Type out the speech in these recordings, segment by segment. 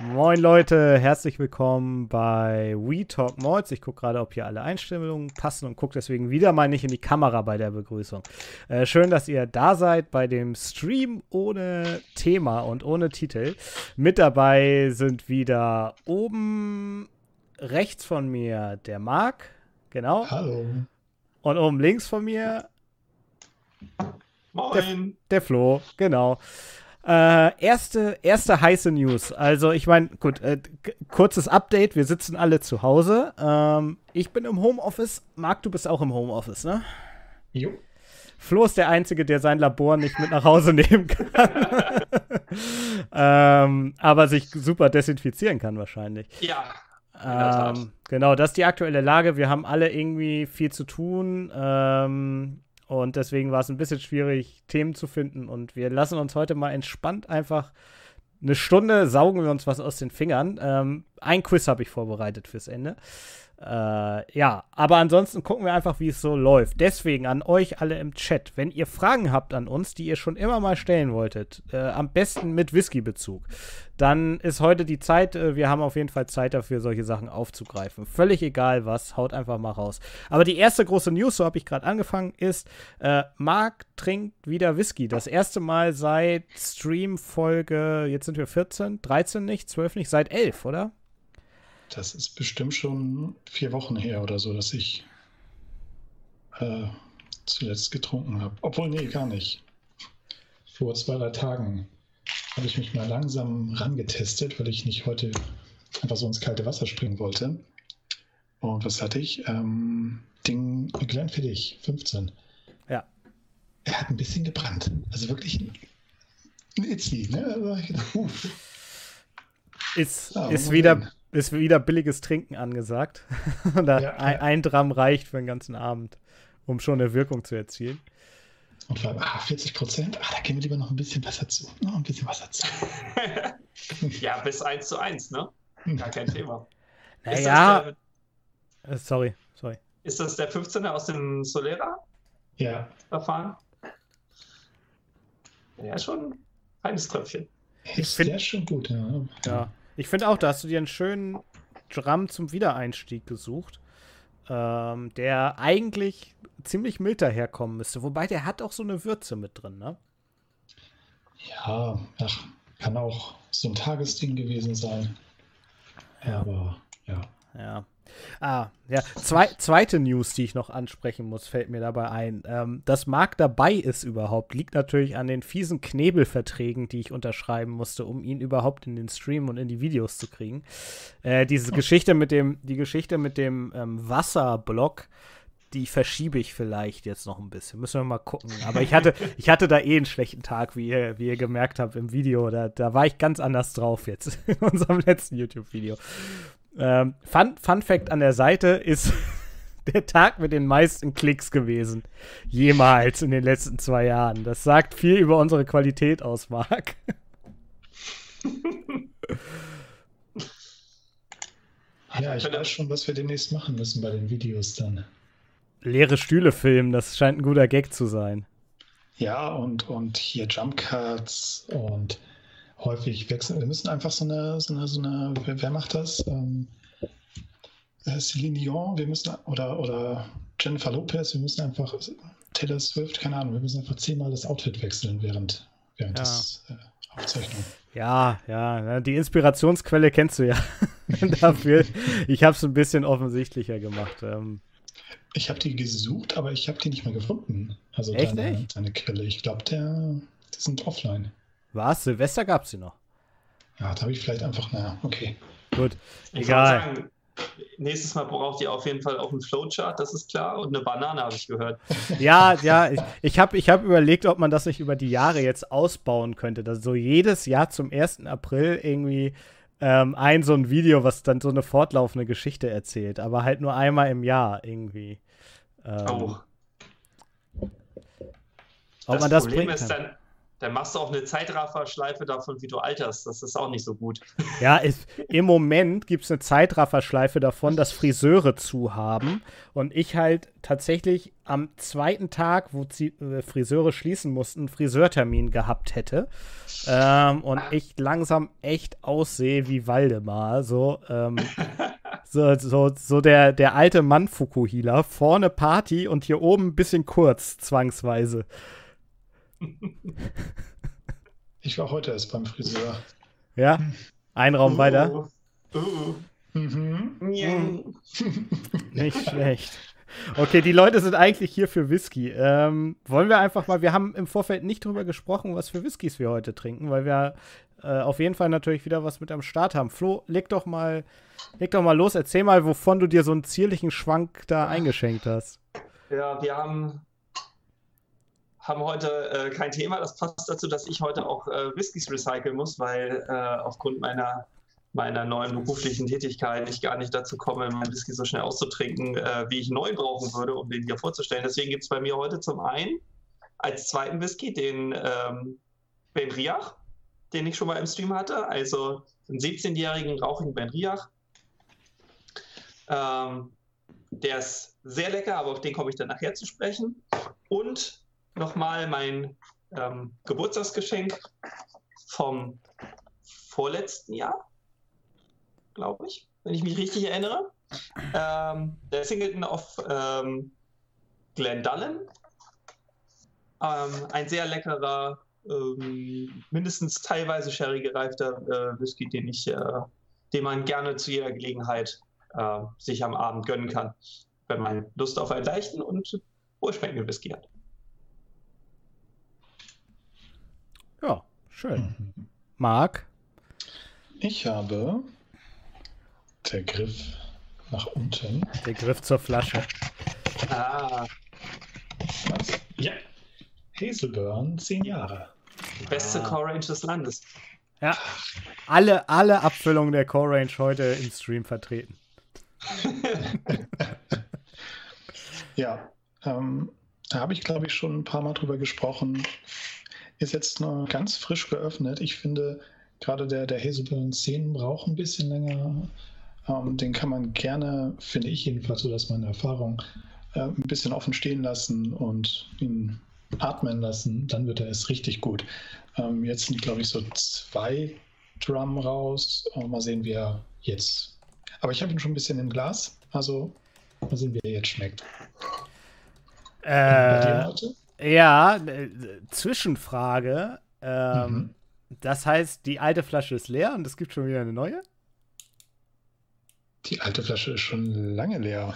Moin Leute, herzlich willkommen bei We Talk Malls. Ich gucke gerade, ob hier alle Einstellungen passen und gucke deswegen wieder mal nicht in die Kamera bei der Begrüßung. Äh, schön, dass ihr da seid bei dem Stream ohne Thema und ohne Titel. Mit dabei sind wieder oben rechts von mir der Marc, genau. Hallo. Und oben links von mir Moin. der, der Flo, genau. Äh, erste, erste heiße News. Also, ich meine, gut, äh, kurzes Update. Wir sitzen alle zu Hause. Ähm, ich bin im Homeoffice. Marc, du bist auch im Homeoffice, ne? Jo. Flo ist der Einzige, der sein Labor nicht mit nach Hause nehmen kann. ähm, aber sich super desinfizieren kann, wahrscheinlich. Ja. Ähm, genau, das ist die aktuelle Lage. Wir haben alle irgendwie viel zu tun. Ähm, und deswegen war es ein bisschen schwierig, Themen zu finden. Und wir lassen uns heute mal entspannt einfach eine Stunde saugen wir uns was aus den Fingern. Ähm, ein Quiz habe ich vorbereitet fürs Ende. Äh, ja, aber ansonsten gucken wir einfach, wie es so läuft. Deswegen an euch alle im Chat, wenn ihr Fragen habt an uns, die ihr schon immer mal stellen wolltet, äh, am besten mit Whisky-Bezug, dann ist heute die Zeit. Äh, wir haben auf jeden Fall Zeit dafür, solche Sachen aufzugreifen. Völlig egal was, haut einfach mal raus. Aber die erste große News, so habe ich gerade angefangen, ist, äh, Marc trinkt wieder Whisky. Das erste Mal seit Stream-Folge, jetzt sind wir 14, 13 nicht, 12 nicht, seit 11, oder? Das ist bestimmt schon vier Wochen her oder so, dass ich äh, zuletzt getrunken habe. Obwohl, nee, gar nicht. Vor zwei, drei Tagen habe ich mich mal langsam rangetestet, weil ich nicht heute einfach so ins kalte Wasser springen wollte. Und was hatte ich? Ähm, Ding Glenfiddich, 15. Ja. Er hat ein bisschen gebrannt. Also wirklich ein Itzi, ne? Ich uh. Ist, ja, ist wieder ist wieder billiges Trinken angesagt. da ja, ein, ein, Gramm reicht für den ganzen Abend, um schon eine Wirkung zu erzielen. Und vor allem, ah, 40 Prozent, ah, da gehen wir lieber noch ein bisschen Wasser zu. Noch ein bisschen Wasser zu. ja, bis 1 zu 1, ne? Gar kein Thema. Naja. Äh, sorry, sorry. Ist das der 15er aus dem Solera? Ja. Verfahren? Ja, schon ein feines Tröpfchen. Ich finde der schon gut, ja. Ja. Ich finde auch, da hast du dir einen schönen Drum zum Wiedereinstieg gesucht, ähm, der eigentlich ziemlich mild daherkommen müsste. Wobei der hat auch so eine Würze mit drin, ne? Ja, ach, kann auch so ein Tagesding gewesen sein. Ja. Aber ja. Ja. Ah, ja. Zwei, zweite News, die ich noch ansprechen muss, fällt mir dabei ein. Ähm, dass Marc dabei ist überhaupt, liegt natürlich an den fiesen Knebelverträgen, die ich unterschreiben musste, um ihn überhaupt in den Stream und in die Videos zu kriegen. Äh, diese oh. Geschichte mit dem, die Geschichte mit dem ähm, Wasserblock, die verschiebe ich vielleicht jetzt noch ein bisschen. Müssen wir mal gucken. Aber ich hatte, ich hatte da eh einen schlechten Tag, wie ihr, wie ihr gemerkt habt im Video. Da, da war ich ganz anders drauf jetzt in unserem letzten YouTube-Video. Ähm, Fun, Fun Fact an der Seite ist der Tag mit den meisten Klicks gewesen. Jemals in den letzten zwei Jahren. Das sagt viel über unsere Qualität aus, Marc. ja, ich weiß schon, was wir demnächst machen müssen bei den Videos dann. Leere Stühle filmen, das scheint ein guter Gag zu sein. Ja, und, und hier Jump Cuts und häufig wechseln. Wir müssen einfach so eine, so eine, so eine wer, wer macht das? Ähm, äh, Celine Dion, wir müssen, oder, oder Jennifer Lopez, wir müssen einfach, Taylor Swift, keine Ahnung, wir müssen einfach zehnmal das Outfit wechseln während, während ja. des äh, Aufzeichnung. Ja, ja, die Inspirationsquelle kennst du ja dafür. Ich habe es ein bisschen offensichtlicher gemacht. Ähm, ich habe die gesucht, aber ich habe die nicht mehr gefunden. Also Echt, deine, deine Quelle. Ich glaube, die sind offline. Was? Silvester gab es sie noch? Ja, da habe ich vielleicht einfach, naja, okay. Gut, ich egal. Sagen, nächstes Mal braucht ihr auf jeden Fall auch einen Flowchart, das ist klar, und eine Banane habe ich gehört. Ja, ja, ich, ich habe ich hab überlegt, ob man das nicht über die Jahre jetzt ausbauen könnte, dass so jedes Jahr zum 1. April irgendwie ähm, ein so ein Video, was dann so eine fortlaufende Geschichte erzählt, aber halt nur einmal im Jahr irgendwie. Ähm, oh. Ob das man das Problem bringen ist dann, dann machst du auch eine Zeitrafferschleife davon, wie du alterst. Das ist auch nicht so gut. Ja, ist, im Moment gibt es eine Zeitrafferschleife davon, dass Friseure zu haben. Und ich halt tatsächlich am zweiten Tag, wo die, äh, Friseure schließen mussten, einen Friseurtermin gehabt hätte. Ähm, und ich langsam echt aussehe wie Waldemar. So, ähm, so, so, so der, der alte Mann Fukuhila. Vorne Party und hier oben ein bisschen kurz, zwangsweise. Ich war heute erst beim Friseur. Ja? Ein Raum uh, weiter? Uh. Mhm. mhm. Nicht schlecht. Okay, die Leute sind eigentlich hier für Whisky. Ähm, wollen wir einfach mal, wir haben im Vorfeld nicht drüber gesprochen, was für Whiskys wir heute trinken, weil wir äh, auf jeden Fall natürlich wieder was mit am Start haben. Flo, leg doch mal, leg doch mal los, erzähl mal, wovon du dir so einen zierlichen Schwank da eingeschenkt hast. Ja, wir haben haben heute äh, kein Thema. Das passt dazu, dass ich heute auch äh, Whiskys recyceln muss, weil äh, aufgrund meiner, meiner neuen beruflichen Tätigkeit ich gar nicht dazu komme, meinen Whisky so schnell auszutrinken, äh, wie ich neu brauchen würde, um den hier vorzustellen. Deswegen gibt es bei mir heute zum einen als zweiten Whisky den ähm, Ben Riach, den ich schon mal im Stream hatte. Also einen 17-jährigen rauchigen Ben Riach. Ähm, der ist sehr lecker, aber auf den komme ich dann nachher zu sprechen. Und nochmal mein ähm, Geburtstagsgeschenk vom vorletzten Jahr, glaube ich, wenn ich mich richtig erinnere. Ähm, der Singleton of ähm, Glendallen. Ähm, ein sehr leckerer, ähm, mindestens teilweise sherry gereifter äh, Whisky, den ich, äh, den man gerne zu jeder Gelegenheit äh, sich am Abend gönnen kann, wenn man Lust auf einen leichten und wohlschmeckenden Whisky hat. Ja, schön. Mhm. Marc? Ich habe der Griff nach unten. Der Griff zur Flasche. Ah. Was? Ja. Hazelburn, zehn Jahre. Beste ah. Core Range des Landes. Ja. Alle, alle Abfüllungen der Core Range heute im Stream vertreten. ja. Ähm, da habe ich, glaube ich, schon ein paar Mal drüber gesprochen ist jetzt noch ganz frisch geöffnet. Ich finde, gerade der, der Hazelburn 10 braucht ein bisschen länger. Ähm, den kann man gerne, finde ich jedenfalls, so dass meine Erfahrung, äh, ein bisschen offen stehen lassen und ihn atmen lassen. Dann wird er erst richtig gut. Ähm, jetzt sind, glaube ich, so zwei Drum raus. Oh, mal sehen, wie er jetzt. Aber ich habe ihn schon ein bisschen im Glas. Also mal sehen, wie er jetzt schmeckt. Äh? Ja, äh, Zwischenfrage. Ähm, mhm. Das heißt, die alte Flasche ist leer und es gibt schon wieder eine neue? Die alte Flasche ist schon lange leer.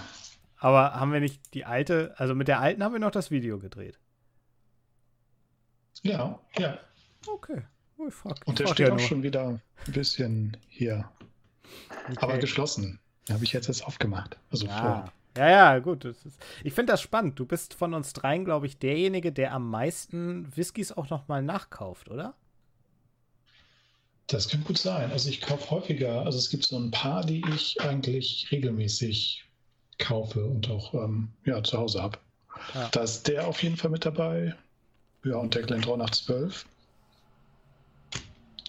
Aber haben wir nicht die alte, also mit der alten haben wir noch das Video gedreht? Ja, ja. Okay. Oh, frag, und der steht ja auch nur. schon wieder ein bisschen hier. Okay. Aber geschlossen. Habe ich jetzt erst aufgemacht. Also ah. vor ja, ja, gut. Ist, ich finde das spannend. Du bist von uns dreien, glaube ich, derjenige, der am meisten Whiskys auch nochmal nachkauft, oder? Das kann gut sein. Also ich kaufe häufiger. Also es gibt so ein paar, die ich eigentlich regelmäßig kaufe und auch ähm, ja, zu Hause habe. Ja. Da ist der auf jeden Fall mit dabei. Ja, und der Glendron nach 12.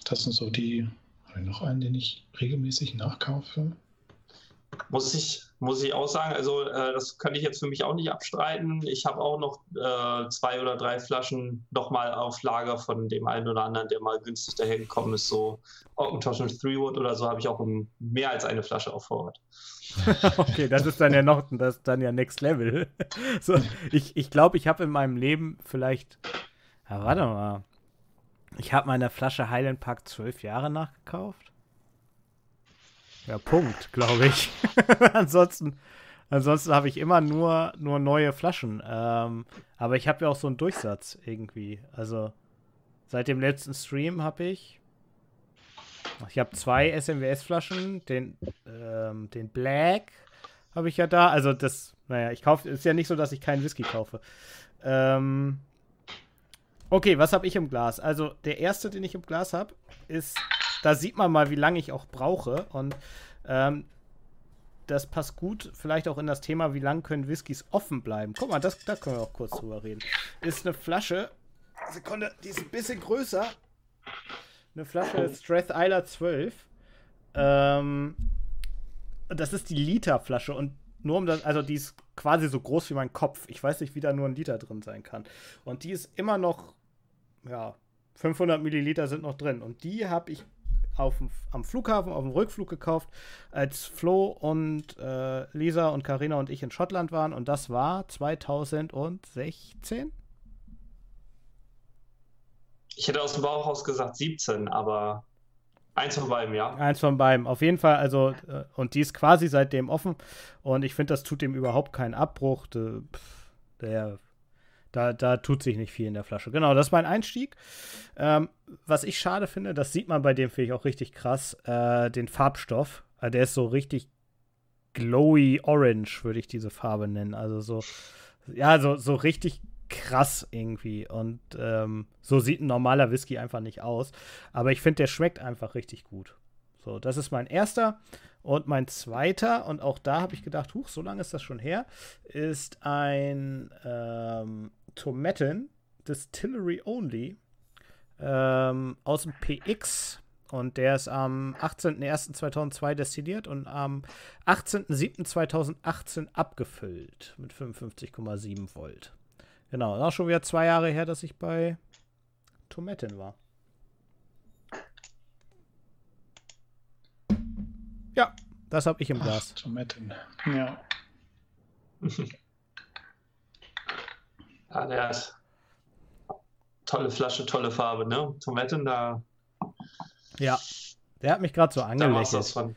Das sind so die. Habe ich noch einen, den ich regelmäßig nachkaufe? Muss ich muss ich auch sagen. Also äh, das könnte ich jetzt für mich auch nicht abstreiten. Ich habe auch noch äh, zwei oder drei Flaschen nochmal auf Lager von dem einen oder anderen, der mal günstig dahergekommen ist. So Augentosh und Threewood oder so habe ich auch mehr als eine Flasche auf Vorrat. okay, das ist dann ja noch, das ist dann ja Next Level. so, ich ich glaube, ich habe in meinem Leben vielleicht, ja, warte mal, ich habe meine Flasche Highland Park zwölf Jahre nachgekauft. Ja, Punkt, glaube ich. ansonsten ansonsten habe ich immer nur, nur neue Flaschen. Ähm, aber ich habe ja auch so einen Durchsatz irgendwie. Also seit dem letzten Stream habe ich. Ich habe zwei SMWS-Flaschen. Den, ähm, den Black habe ich ja da. Also das, naja, ich kaufe. Ist ja nicht so, dass ich keinen Whisky kaufe. Ähm, okay, was habe ich im Glas? Also der erste, den ich im Glas habe, ist da sieht man mal, wie lange ich auch brauche. Und ähm, das passt gut vielleicht auch in das Thema, wie lange können Whiskys offen bleiben. Guck mal, das, da können wir auch kurz drüber reden. Ist eine Flasche Sekunde, die ist ein bisschen größer. Eine Flasche. Strath Isla 12. Ähm, das ist die Literflasche und nur um das, also die ist quasi so groß wie mein Kopf. Ich weiß nicht, wie da nur ein Liter drin sein kann. Und die ist immer noch, ja, 500 Milliliter sind noch drin. Und die habe ich auf, am Flughafen, auf dem Rückflug gekauft, als Flo und äh, Lisa und Karina und ich in Schottland waren. Und das war 2016. Ich hätte aus dem Bauchhaus gesagt 17, aber Eins von beiden, ja. Eins von beiden. Auf jeden Fall, also, äh, und die ist quasi seitdem offen. Und ich finde, das tut dem überhaupt keinen Abbruch. Der, da, da tut sich nicht viel in der Flasche. Genau, das ist mein Einstieg. Ähm, was ich schade finde, das sieht man bei dem, finde ich auch richtig krass, äh, den Farbstoff. Also der ist so richtig glowy orange, würde ich diese Farbe nennen. Also so, ja, so, so richtig krass irgendwie. Und ähm, so sieht ein normaler Whisky einfach nicht aus. Aber ich finde, der schmeckt einfach richtig gut. So, das ist mein erster. Und mein zweiter, und auch da habe ich gedacht, huch, so lange ist das schon her, ist ein ähm, Tomaten Distillery Only ähm, aus dem PX. Und der ist am 18.01.2002 destilliert und am 18.07.2018 abgefüllt mit 55,7 Volt. Genau, auch schon wieder zwei Jahre her, dass ich bei Tomaten war. Ja, das habe ich im Glas. Tomaten, ja. ja, der hat tolle Flasche, tolle Farbe, ne? Tomaten da. Ja, der hat mich gerade so angelächelt.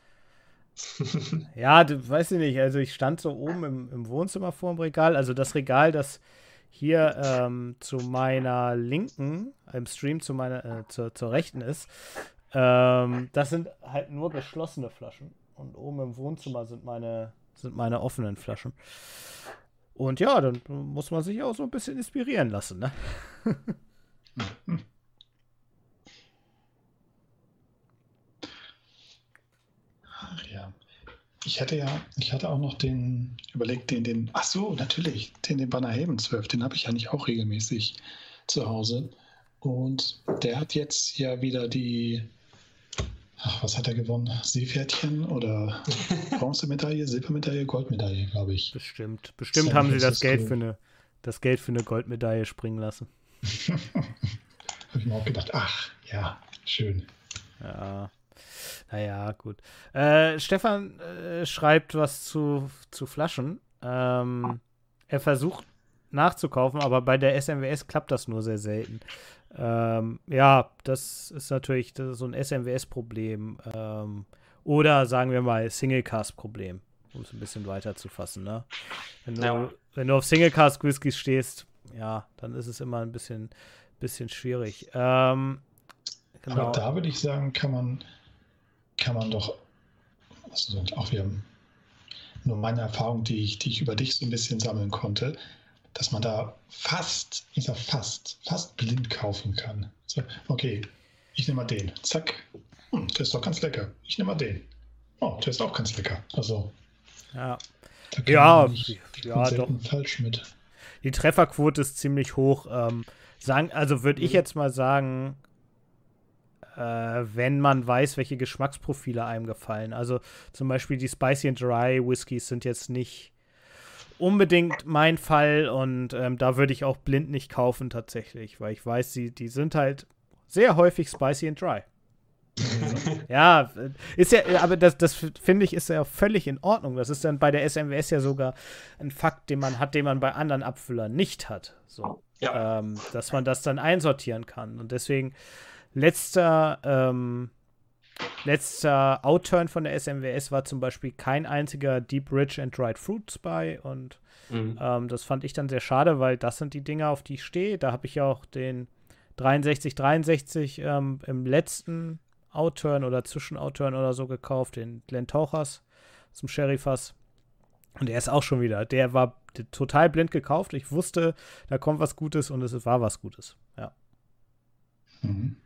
ja, du weißt du nicht, also ich stand so oben im, im Wohnzimmer vor dem Regal, also das Regal, das hier ähm, zu meiner linken, im Stream zu meiner, äh, zur, zur rechten ist, ähm, das sind halt nur geschlossene Flaschen. Und oben im Wohnzimmer sind meine, sind meine offenen Flaschen. Und ja, dann muss man sich auch so ein bisschen inspirieren lassen, ne? Ich hätte ja, ich hatte auch noch den, überlegt, den, den, ach so, natürlich, den, den Banner Haven 12, den habe ich ja nicht auch regelmäßig zu Hause. Und der hat jetzt ja wieder die, ach, was hat er gewonnen? Seepferdchen oder Bronzemedaille, Silbermedaille, Goldmedaille, glaube ich. Bestimmt. Bestimmt haben sie das Geld, für eine, das Geld für eine Goldmedaille springen lassen. habe ich mir auch gedacht, ach, ja, schön. Ja. Naja, gut. Äh, Stefan äh, schreibt was zu, zu Flaschen. Ähm, er versucht nachzukaufen, aber bei der SMWS klappt das nur sehr selten. Ähm, ja, das ist natürlich das ist so ein SMWS-Problem. Ähm, oder sagen wir mal Single-Cast-Problem, um es ein bisschen weiter zu fassen. Ne? Wenn, du, ja. wenn du auf Single-Cast-Whiskys stehst, ja, dann ist es immer ein bisschen, bisschen schwierig. Ähm, genau. Aber da würde ich sagen, kann man kann man doch, also auch wir nur meine Erfahrung, die ich, die ich über dich so ein bisschen sammeln konnte, dass man da fast, ich sag fast, fast blind kaufen kann. So, okay, ich nehme mal den. Zack. Hm, der ist doch ganz lecker. Ich nehme mal den. Oh, der ist auch ganz lecker. Also. Ja. Ja, ja doch. falsch mit. Die Trefferquote ist ziemlich hoch. Ähm, sagen, also würde ich mhm. jetzt mal sagen, äh, wenn man weiß, welche Geschmacksprofile einem gefallen. Also zum Beispiel die Spicy and Dry Whiskys sind jetzt nicht unbedingt mein Fall und ähm, da würde ich auch blind nicht kaufen tatsächlich, weil ich weiß, die, die sind halt sehr häufig Spicy and Dry. ja, ist ja, aber das, das finde ich ist ja völlig in Ordnung. Das ist dann bei der SMWS ja sogar ein Fakt, den man hat, den man bei anderen Abfüllern nicht hat. So, ja. ähm, dass man das dann einsortieren kann. Und deswegen Letzter, ähm, letzter Outturn von der SMWS war zum Beispiel kein einziger Deep Rich and Dried Fruits bei und mhm. ähm, das fand ich dann sehr schade, weil das sind die Dinge, auf die ich stehe. Da habe ich ja auch den 6363 ähm, im letzten Outturn oder Zwischen-Outturn oder so gekauft, den Glen Tauchers zum Sherryfass. Und er ist auch schon wieder. Der war total blind gekauft. Ich wusste, da kommt was Gutes und es war was Gutes. Ja. Mhm.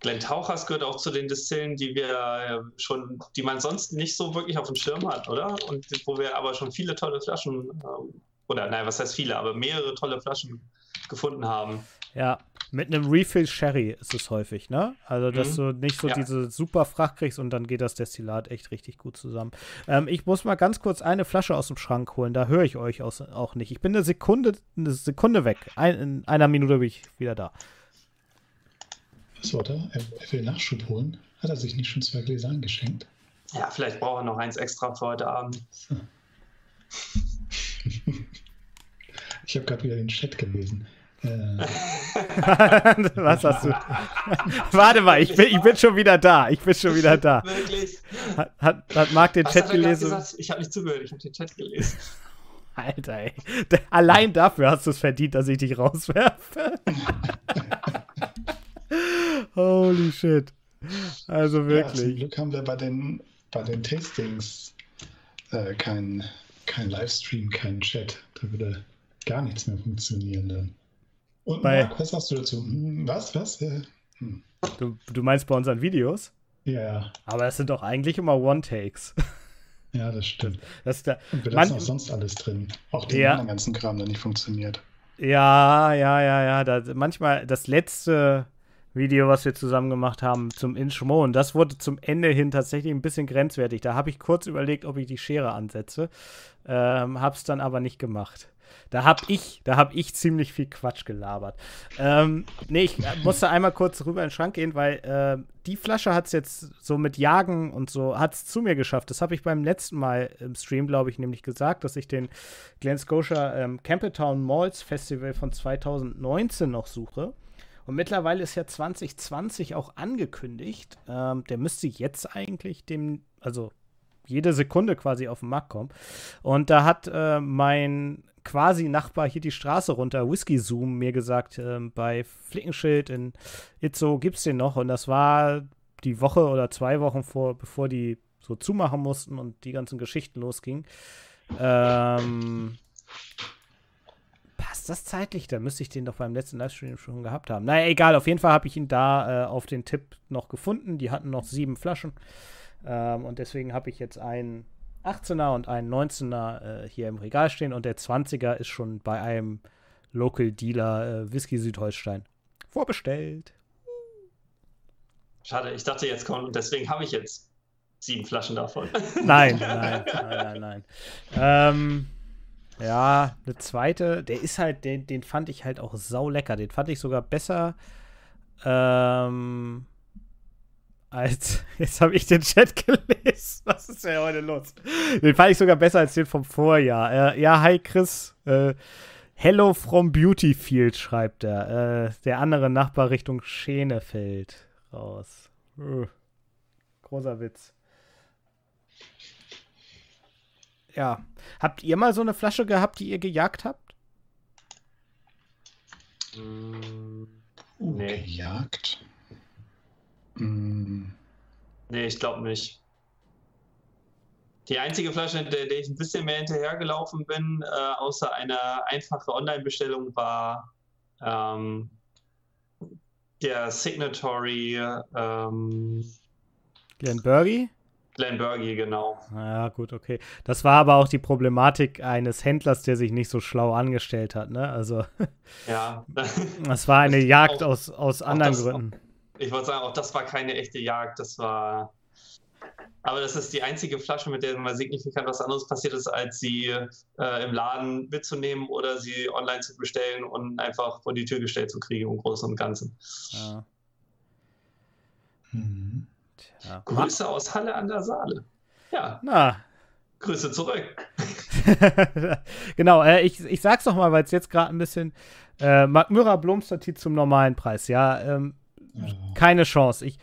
Glenn Tauchers gehört auch zu den Distillen, die wir äh, schon, die man sonst nicht so wirklich auf dem Schirm hat, oder? Und wo wir aber schon viele tolle Flaschen, ähm, oder nein, was heißt viele, aber mehrere tolle Flaschen gefunden haben. Ja, Mit einem Refill Sherry ist es häufig, ne? Also, dass Mhm. du nicht so Ja. diese super Fracht kriegst und dann geht das Destillat echt richtig gut zusammen. Ähm, ich muss mal ganz kurz eine Flasche aus dem Schrank holen, da höre ich euch aus, auch nicht. Ich bin eine Sekunde, eine Sekunde weg. Ein, in einer Minute bin ich wieder da. Was war da? Er, er will Nachschub holen. Hat er sich nicht schon zwei Gläser eingeschenkt? Ja, vielleicht brauchen wir noch eins extra für heute Abend. Ich habe gerade wieder den Chat gelesen. Äh, Was hast du? Warte mal, ich bin, ich bin schon wieder da. Ich bin schon wieder da. Wirklich? Hat, hat, hat Marc den Was Chat er gelesen? gesagt? Ich habe nicht zugehört, ich habe den Chat gelesen. Alter, ey. Allein dafür hast du es verdient, dass ich dich rauswerfe. Holy shit. Also ja, zum wirklich. Glück haben wir bei den, bei den Tastings äh, keinen kein Livestream, keinen Chat. Da würde gar nichts mehr funktionieren dann. Und Bei- Marc, was sagst du dazu? Hm, was, was? Hm. Du, du meinst bei unseren Videos? Ja, Aber es sind doch eigentlich immer One-Takes. ja, das stimmt. Das der, Und wir lassen Man- auch sonst alles drin. Auch den Ja. ganzen Kram, der nicht funktioniert. ja, ja, ja, ja. Da, manchmal das letzte Video, was wir zusammen gemacht haben zum Inchmon, das wurde zum Ende hin tatsächlich ein bisschen grenzwertig. Da habe ich kurz überlegt, ob ich die Schere ansetze. Ähm, hab's dann aber nicht gemacht. Da hab ich, da hab ich ziemlich viel Quatsch gelabert. Ähm, nee, ich äh, musste einmal kurz rüber in den Schrank gehen, weil äh, die Flasche hat's jetzt so mit Jagen und so, hat's zu mir geschafft. Das habe ich beim letzten Mal im Stream, glaube ich, nämlich gesagt, dass ich den Glen Scotia ähm, Campbelltown Malls Festival von 2019 noch suche. Und mittlerweile ist ja 2020 auch angekündigt. Ähm, der müsste jetzt eigentlich dem, also jede Sekunde quasi auf den Markt kommen. Und da hat äh, mein quasi Nachbar hier die Straße runter, Whisky Zoom, mir gesagt, ähm, bei Flickenschild in Itzo gibt's den noch. Und das war die Woche oder zwei Wochen vor, bevor die so zumachen mussten und die ganzen Geschichten losgingen. Ähm, passt das zeitlich? Da müsste ich den doch beim letzten Livestream schon gehabt haben. Naja, egal, auf jeden Fall habe ich ihn da äh, auf den Tipp noch gefunden. Die hatten noch sieben Flaschen. Ähm, und deswegen habe ich jetzt einen 18er und einen 19er äh, hier im Regal stehen. Und der 20er ist schon bei einem Local Dealer äh, Whisky Südholstein vorbestellt. Schade, ich dachte jetzt kommt, deswegen habe ich jetzt sieben Flaschen davon. Nein, nein, nein, nein, nein. Ähm, ja, eine zweite, der ist halt, den, den fand ich halt auch sau lecker. Den fand ich sogar besser ähm, als, jetzt habe ich den Chat gelesen. Was ist denn heute los? Den fand ich sogar besser als den vom Vorjahr. Äh, ja, hi Chris. Äh, Hello from Beautyfield schreibt er. Äh, der andere Nachbar Richtung Schenefeld raus. Äh, großer Witz. Ja. Habt ihr mal so eine Flasche gehabt, die ihr gejagt habt? Mm, Uh, Nee. Gejagt. Mm, nee, ich glaube nicht. Die einzige Flasche, der, der ich ein bisschen mehr hinterhergelaufen bin, äh, außer einer einfachen Online-Bestellung, war ähm, der Signatory ähm, Glenn Burgie? Glenbergie, genau. Ja, gut, okay. Das war aber auch die Problematik eines Händlers, der sich nicht so schlau angestellt hat, ne? Also, Ja. das war eine Jagd Auch- aus, aus anderen das- Gründen. Ich wollte sagen, auch das war keine echte Jagd, das war. Aber das ist die einzige Flasche, mit der mal signifikant was anderes passiert ist, als sie äh, im Laden mitzunehmen oder sie online zu bestellen und einfach vor die Tür gestellt zu kriegen im Großen und Ganzen. Ja. Tja. Grüße aus Halle an der Saale. Ja, Na, Grüße zurück. genau, äh, ich, ich sag's noch mal, weil es jetzt gerade ein bisschen äh, Mark Müller Blomstertit zum normalen Preis, ja. Ähm, Ja. keine Chance. Ich,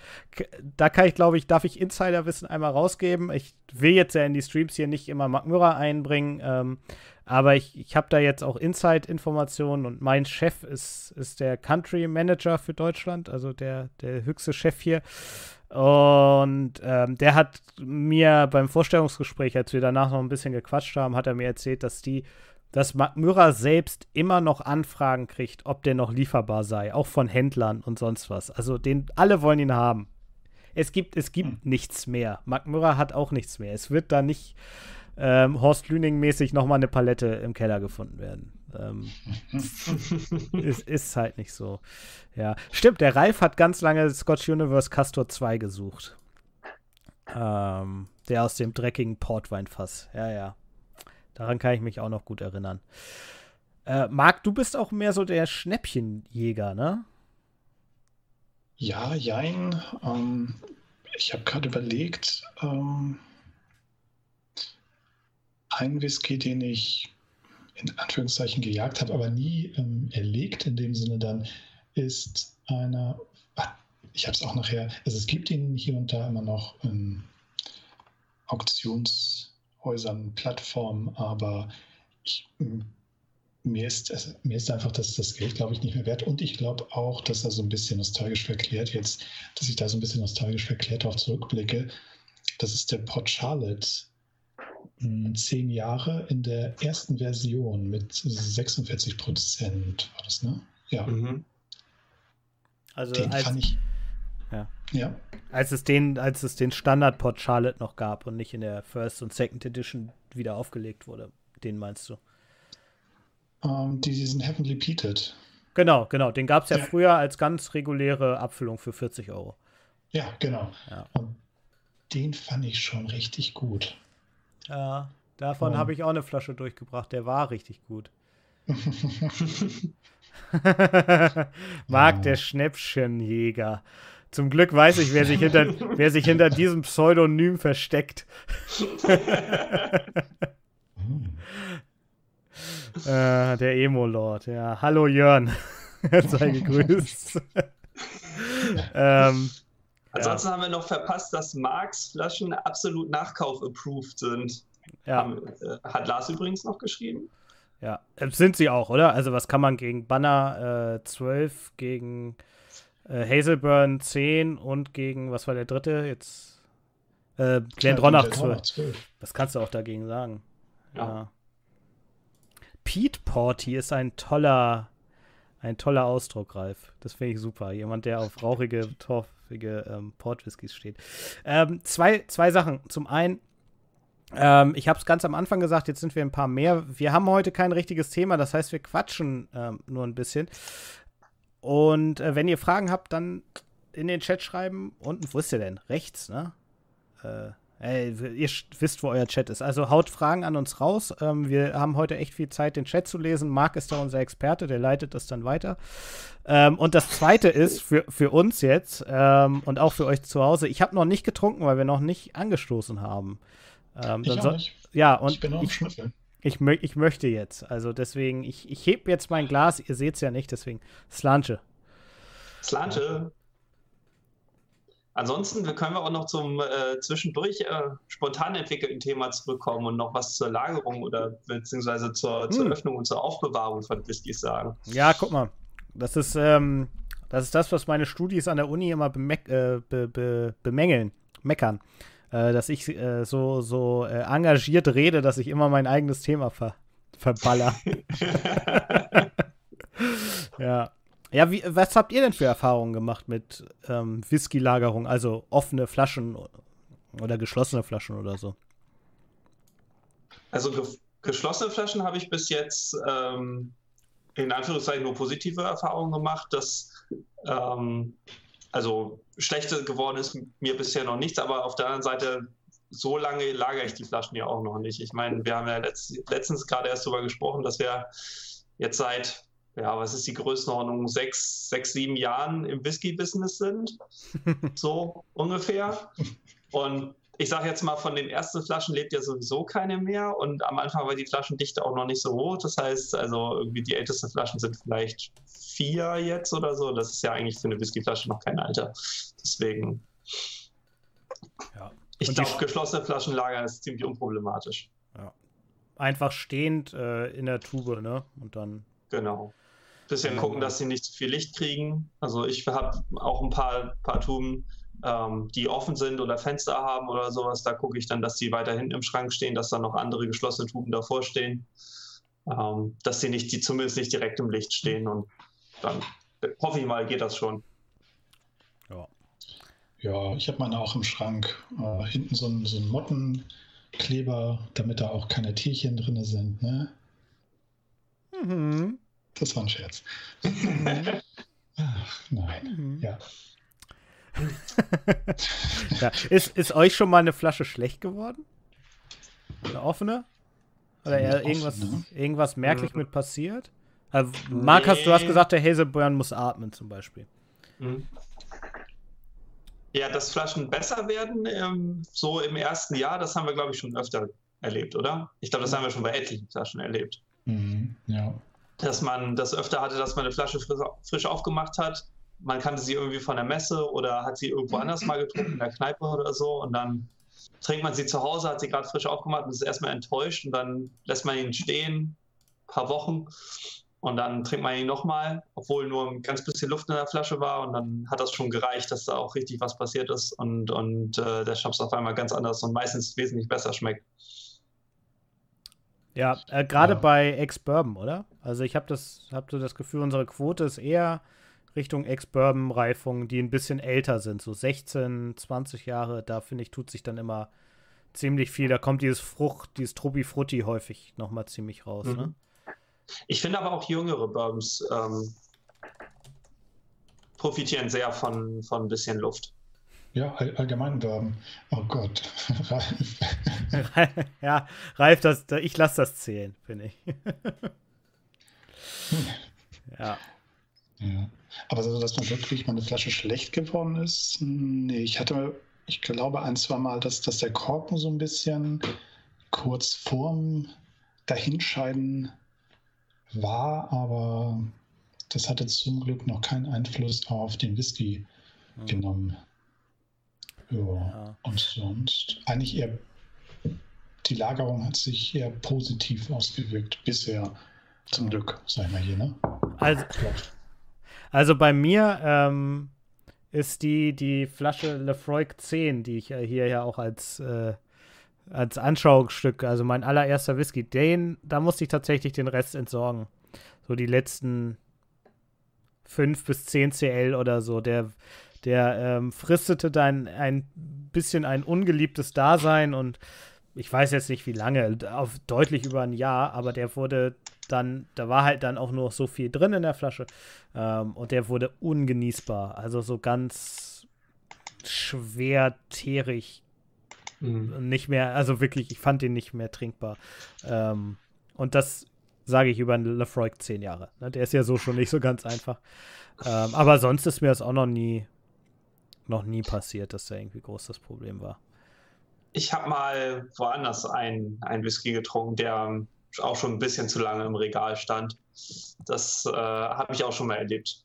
da kann ich, glaube ich, darf ich Insiderwissen einmal rausgeben. Ich will jetzt ja in die Streams hier nicht immer Mark Müller einbringen, ähm, aber ich, ich habe da jetzt auch Inside-Informationen und mein Chef ist, ist der Country Manager für Deutschland, also der, der höchste Chef hier. Und ähm, der hat mir beim Vorstellungsgespräch, als wir danach noch ein bisschen gequatscht haben, hat er mir erzählt, dass die, dass Müller selbst immer noch Anfragen kriegt, ob der noch lieferbar sei, auch von Händlern und sonst was. Also den, alle wollen ihn haben. Es gibt, es gibt Hm. nichts mehr. Mark Müller hat auch nichts mehr. Es wird da nicht ähm, Horst Lüning-mäßig nochmal eine Palette im Keller gefunden werden. Ähm, ist, ist halt nicht so. Ja, stimmt, der Ralf hat ganz lange Scotch Universe Castor 2 gesucht. Ähm, der aus dem dreckigen Portweinfass. Ja, ja. Daran kann ich mich auch noch gut erinnern. Äh, Marc, du bist auch mehr so der Schnäppchenjäger, ne? Ja, jein. Ähm, ich habe gerade überlegt, ähm, ein Whisky, den ich in Anführungszeichen gejagt habe, aber nie ähm, erlegt in dem Sinne dann, ist einer, ach, ich habe es auch nachher, also es gibt ihn hier und da immer noch in Auktionshäusern, Plattformen, aber ich, mir, ist, also, mir ist einfach das, das Geld, glaube ich, nicht mehr wert und ich glaube auch, dass er so ein bisschen nostalgisch verklärt jetzt, dass ich da so ein bisschen nostalgisch verklärt darauf zurückblicke. Das ist der Port Charlotte zehn Jahre in der ersten Version mit 46 Prozent war das, ne? Ja. Mhm. Also den als, fand ich. Ja. ja. Als es den, als es den Standard Port Charlotte noch gab und nicht in der First und Second Edition wieder aufgelegt wurde. Den meinst du? Um, ähm, die, die sind Heavenly Peated. Genau, genau. Den gab es ja, ja, früher als ganz reguläre Abfüllung für 40 Euro. Ja, genau. Ja. Und den fand ich schon richtig gut. Ja, davon oh. habe ich auch eine Flasche durchgebracht. Der war richtig gut. Mag oh. der Schnäppchenjäger. Zum Glück weiß ich, wer sich hinter, wer sich hinter diesem Pseudonym versteckt. äh, der Emo-Lord, ja. Hallo Jörn. Sei gegrüßt. ähm, Ansonsten ja. haben wir noch verpasst, dass Marks Flaschen absolut Nachkauf-approved sind. Ja. Haben, äh, hat Lars übrigens noch geschrieben. Ja, äh, sind sie auch, oder? Also, was kann man gegen Banner äh, 12, gegen äh, Hazelburn 10 und gegen, was war der dritte? Jetzt äh, Glendronach 12. 12. Was kannst du auch dagegen sagen? Ja. ja. Pete Porty ist ein toller, ein toller Ausdruck, Ralf. Das finde ich super. Jemand, der auf rauchige, torf, kräftige ähm, Portwhiskys steht. Ähm, zwei, zwei Sachen. Zum einen, ähm, ich habe es ganz am Anfang gesagt, jetzt sind wir ein paar mehr. Wir haben heute kein richtiges Thema, das heißt, wir quatschen ähm, nur ein bisschen. Und äh, wenn ihr Fragen habt, dann in den Chat schreiben. Unten, wo ist der denn? Rechts, ne? Äh, Ey, ihr wisst, wo euer Chat ist. Also haut Fragen an uns raus. Ähm, wir haben heute echt viel Zeit, den Chat zu lesen. Marc ist da unser Experte, der leitet das dann weiter. Ähm, und das Zweite ist für, für uns jetzt ähm, und auch für euch zu Hause, ich habe noch nicht getrunken, weil wir noch nicht angestoßen haben. Ähm, ich auch nicht. Ja, und ich bin auch ich, ich, mö ich, möchte jetzt. Also deswegen, ich, ich heb jetzt mein Glas, ihr seht es ja nicht, deswegen Slanche. Slanche. Ansonsten können wir auch noch zum äh, zwischendurch äh, spontan entwickelten Thema zurückkommen und noch was zur Lagerung oder beziehungsweise zur, hm. zur Öffnung und zur Aufbewahrung von Whiskys sagen. Ja, guck mal. Das ist, ähm, das ist das, was meine Studis an der Uni immer äh, be be bemängeln, meckern. Äh, dass ich äh, so, so äh, engagiert rede, dass ich immer mein eigenes Thema ver verballer. ja. Ja, wie, was habt ihr denn für Erfahrungen gemacht mit ähm, Whisky-Lagerung? Also offene Flaschen oder geschlossene Flaschen oder so? Also ge geschlossene Flaschen habe ich bis jetzt ähm, in Anführungszeichen nur positive Erfahrungen gemacht. Dass, ähm, also schlechte geworden ist mir bisher noch nichts, aber auf der anderen Seite so lange lagere ich die Flaschen ja auch noch nicht. Ich meine, wir haben ja letzt, letztens gerade erst darüber gesprochen, dass wir jetzt seit ja, was ist die Größenordnung, sechs, sechs, sieben Jahren im Whisky-Business sind. so ungefähr. Und ich sage jetzt mal, von den ersten Flaschen lebt ja sowieso keine mehr. Und am Anfang war die Flaschendichte auch noch nicht so hoch. Das heißt, also irgendwie die ältesten Flaschen sind vielleicht vier jetzt oder so. Das ist ja eigentlich für eine Whiskyflasche noch kein Alter. Deswegen. Ja. Ich glaube, geschlossene Flaschenlager ist ziemlich unproblematisch. Ja. Einfach stehend äh, in der Tube, ne? Und dann. Genau bisschen gucken, dass sie nicht zu viel Licht kriegen. Also ich habe auch ein paar, paar Tuben, ähm, die offen sind oder Fenster haben oder sowas. Da gucke ich dann, dass die weiter hinten im Schrank stehen, dass da noch andere geschlossene Tuben davor stehen. Ähm, dass sie nicht, die zumindest nicht direkt im Licht stehen und dann hoffe ich mal, geht das schon. Ja. Ja, ich habe meine auch im Schrank. Äh, hinten so ein, so ein Mottenkleber, damit da auch keine Tierchen drin sind. Ne? Mhm. Das war ein Scherz. Ach, nein. Mhm. Ja. ja. Ist, ist euch schon mal eine Flasche schlecht geworden? Eine offene? Oder eher irgendwas, irgendwas merklich mhm. mit passiert? Also, Markus, nee. du hast gesagt, der Hazelburn muss atmen zum Beispiel. Mhm. Ja, dass Flaschen besser werden, ähm, so im ersten Jahr, das haben wir, glaube ich, schon öfter erlebt, oder? Ich glaube, das haben wir schon bei etlichen Flaschen erlebt. Mhm, ja. Dass man das öfter hatte, dass man eine Flasche frisch, aufgemacht hat. Man kannte sie irgendwie von der Messe oder hat sie irgendwo anders mal getrunken, in der Kneipe oder so. Und dann trinkt man sie zu Hause, hat sie gerade frisch aufgemacht und ist erstmal enttäuscht. Und dann lässt man ihn stehen, ein paar Wochen. Und dann trinkt man ihn nochmal, obwohl nur ein ganz bisschen Luft in der Flasche war. Und dann hat das schon gereicht, dass da auch richtig was passiert ist und, und äh, der Schnaps auf einmal ganz anders und meistens wesentlich besser schmeckt. Ja, äh, gerade ja. bei Ex-Bourbon, oder? Also ich habe das, hab so das Gefühl, unsere Quote ist eher Richtung Ex-Bourbon-Reifungen, die ein bisschen älter sind, so 16, 20 Jahre. Da finde ich, tut sich dann immer ziemlich viel. Da kommt dieses Frucht, dieses Trubbi-Frutti häufig nochmal ziemlich raus, ne? mhm. ne? Ich finde aber auch jüngere Bourbons ähm, profitieren sehr von, von ein bisschen Luft. Ja, all, allgemein Bourbon. Oh Gott. ja, Ralf, das, ich lasse das zählen, finde ich. ja. ja. Aber so, dass man wirklich mal eine Flasche schlecht geworden ist, nee, ich hatte, ich glaube, ein, zwei Mal, dass, dass der Korken so ein bisschen kurz vorm Dahinscheiden war, aber das hatte zum Glück noch keinen Einfluss auf den Whisky mhm. genommen. Ja. ja. Und sonst eigentlich eher, die Lagerung hat sich eher positiv ausgewirkt bisher. Zum Glück, sag ich mal hier, ne? Also, also bei mir ähm, ist die, die Flasche Lefroy 10, die ich hier ja auch als äh, als Anschauungsstück, also mein allererster Whisky, den, da musste ich tatsächlich den Rest entsorgen. So die letzten 5 bis 10 CL oder so. Der, der ähm, fristete dann ein bisschen ein ungeliebtes Dasein und ich weiß jetzt nicht wie lange, auf deutlich über ein Jahr, aber der wurde dann, da war halt dann auch nur so viel drin in der Flasche ähm, und der wurde ungenießbar. Also so ganz schwer teerig Mhm. Nicht mehr, also wirklich, ich fand den nicht mehr trinkbar. Ähm, und das sage ich über einen Lefroy zehn Jahre. Ne? Der ist ja so schon nicht so ganz einfach. Ähm, aber sonst ist mir das auch noch nie, noch nie passiert, dass da irgendwie groß das Problem war. Ich habe mal woanders einen Whisky getrunken, der auch schon ein bisschen zu lange im Regal stand. Das äh, habe ich auch schon mal erlebt.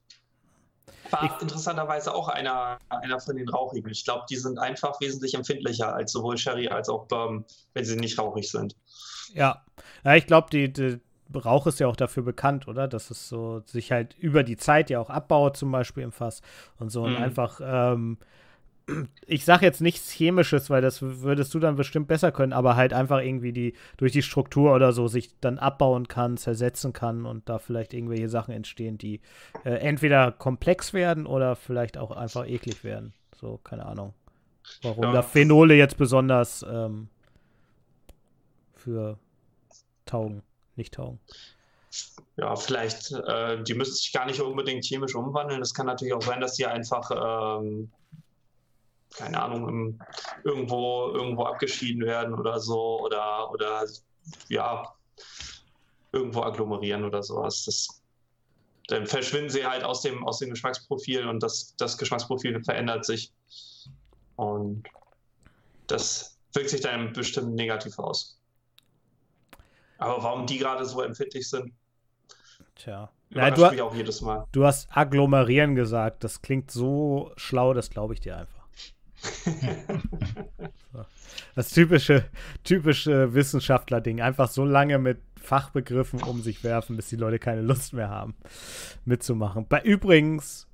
War ich, interessanterweise auch einer, einer von den rauchigen. Ich glaube, die sind einfach wesentlich empfindlicher als sowohl Sherry als auch Bourbon, wenn sie nicht rauchig sind. Ja, ja ich glaube, die, die Rauch ist ja auch dafür bekannt, oder? Dass es so sich halt über die Zeit ja auch abbaut, zum Beispiel im Fass und so. Und mhm. einfach ähm, ich sage jetzt nichts Chemisches, weil das würdest du dann bestimmt besser können, aber halt einfach irgendwie die durch die Struktur oder so sich dann abbauen kann, zersetzen kann und da vielleicht irgendwelche Sachen entstehen, die äh, entweder komplex werden oder vielleicht auch einfach eklig werden. So, keine Ahnung. Warum ja. da Phenole jetzt besonders ähm, für taugen, nicht taugen. Ja, vielleicht, äh, die müssen sich gar nicht unbedingt chemisch umwandeln. Es kann natürlich auch sein, dass die einfach ähm, keine Ahnung, im, irgendwo, irgendwo abgeschieden werden oder so oder, oder ja, irgendwo agglomerieren oder sowas. Das, dann verschwinden sie halt aus dem, aus dem Geschmacksprofil und das, das Geschmacksprofil verändert sich. Und das wirkt sich dann bestimmt negativ aus. Aber warum die gerade so empfindlich sind, Tja. Ja, du, mich auch jedes Mal. Du hast agglomerieren gesagt. Das klingt so schlau, das glaube ich dir einfach. das typische, typische Wissenschaftler-Ding. Einfach so lange mit Fachbegriffen um sich werfen, bis die Leute keine Lust mehr haben, mitzumachen. Bei übrigens,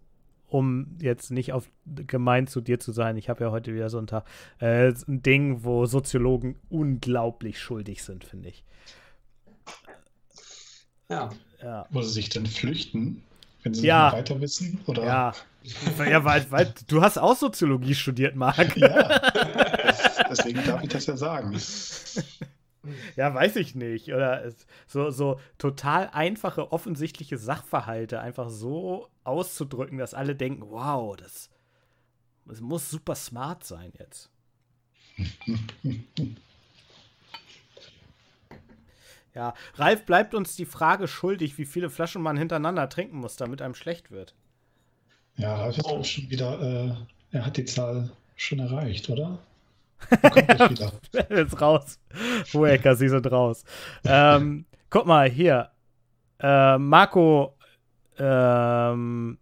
um jetzt nicht auf gemein zu dir zu sein, ich habe ja heute wieder so ein, Tag, äh, ein Ding, wo Soziologen unglaublich schuldig sind, finde ich. Ja. ja. Wo sie sich dann flüchten, wenn sie ja. nicht weiter wissen? Oder? Ja, ja, weil, weil du hast auch Soziologie studiert, Marc. Ja, deswegen darf ich das ja sagen. Ja, weiß ich nicht. Oder so, so total einfache, offensichtliche Sachverhalte einfach so auszudrücken, dass alle denken, wow, das, das muss super smart sein jetzt. ja, Ralf bleibt uns die Frage schuldig, wie viele Flaschen man hintereinander trinken muss, damit einem schlecht wird. Ja, Ralf ist oh. schon wieder, äh, er hat die Zahl schon erreicht, oder? Kommt wieder. Jetzt raus. Huecker, sie sind raus. ähm, guck mal, hier. Äh, Marco ähm,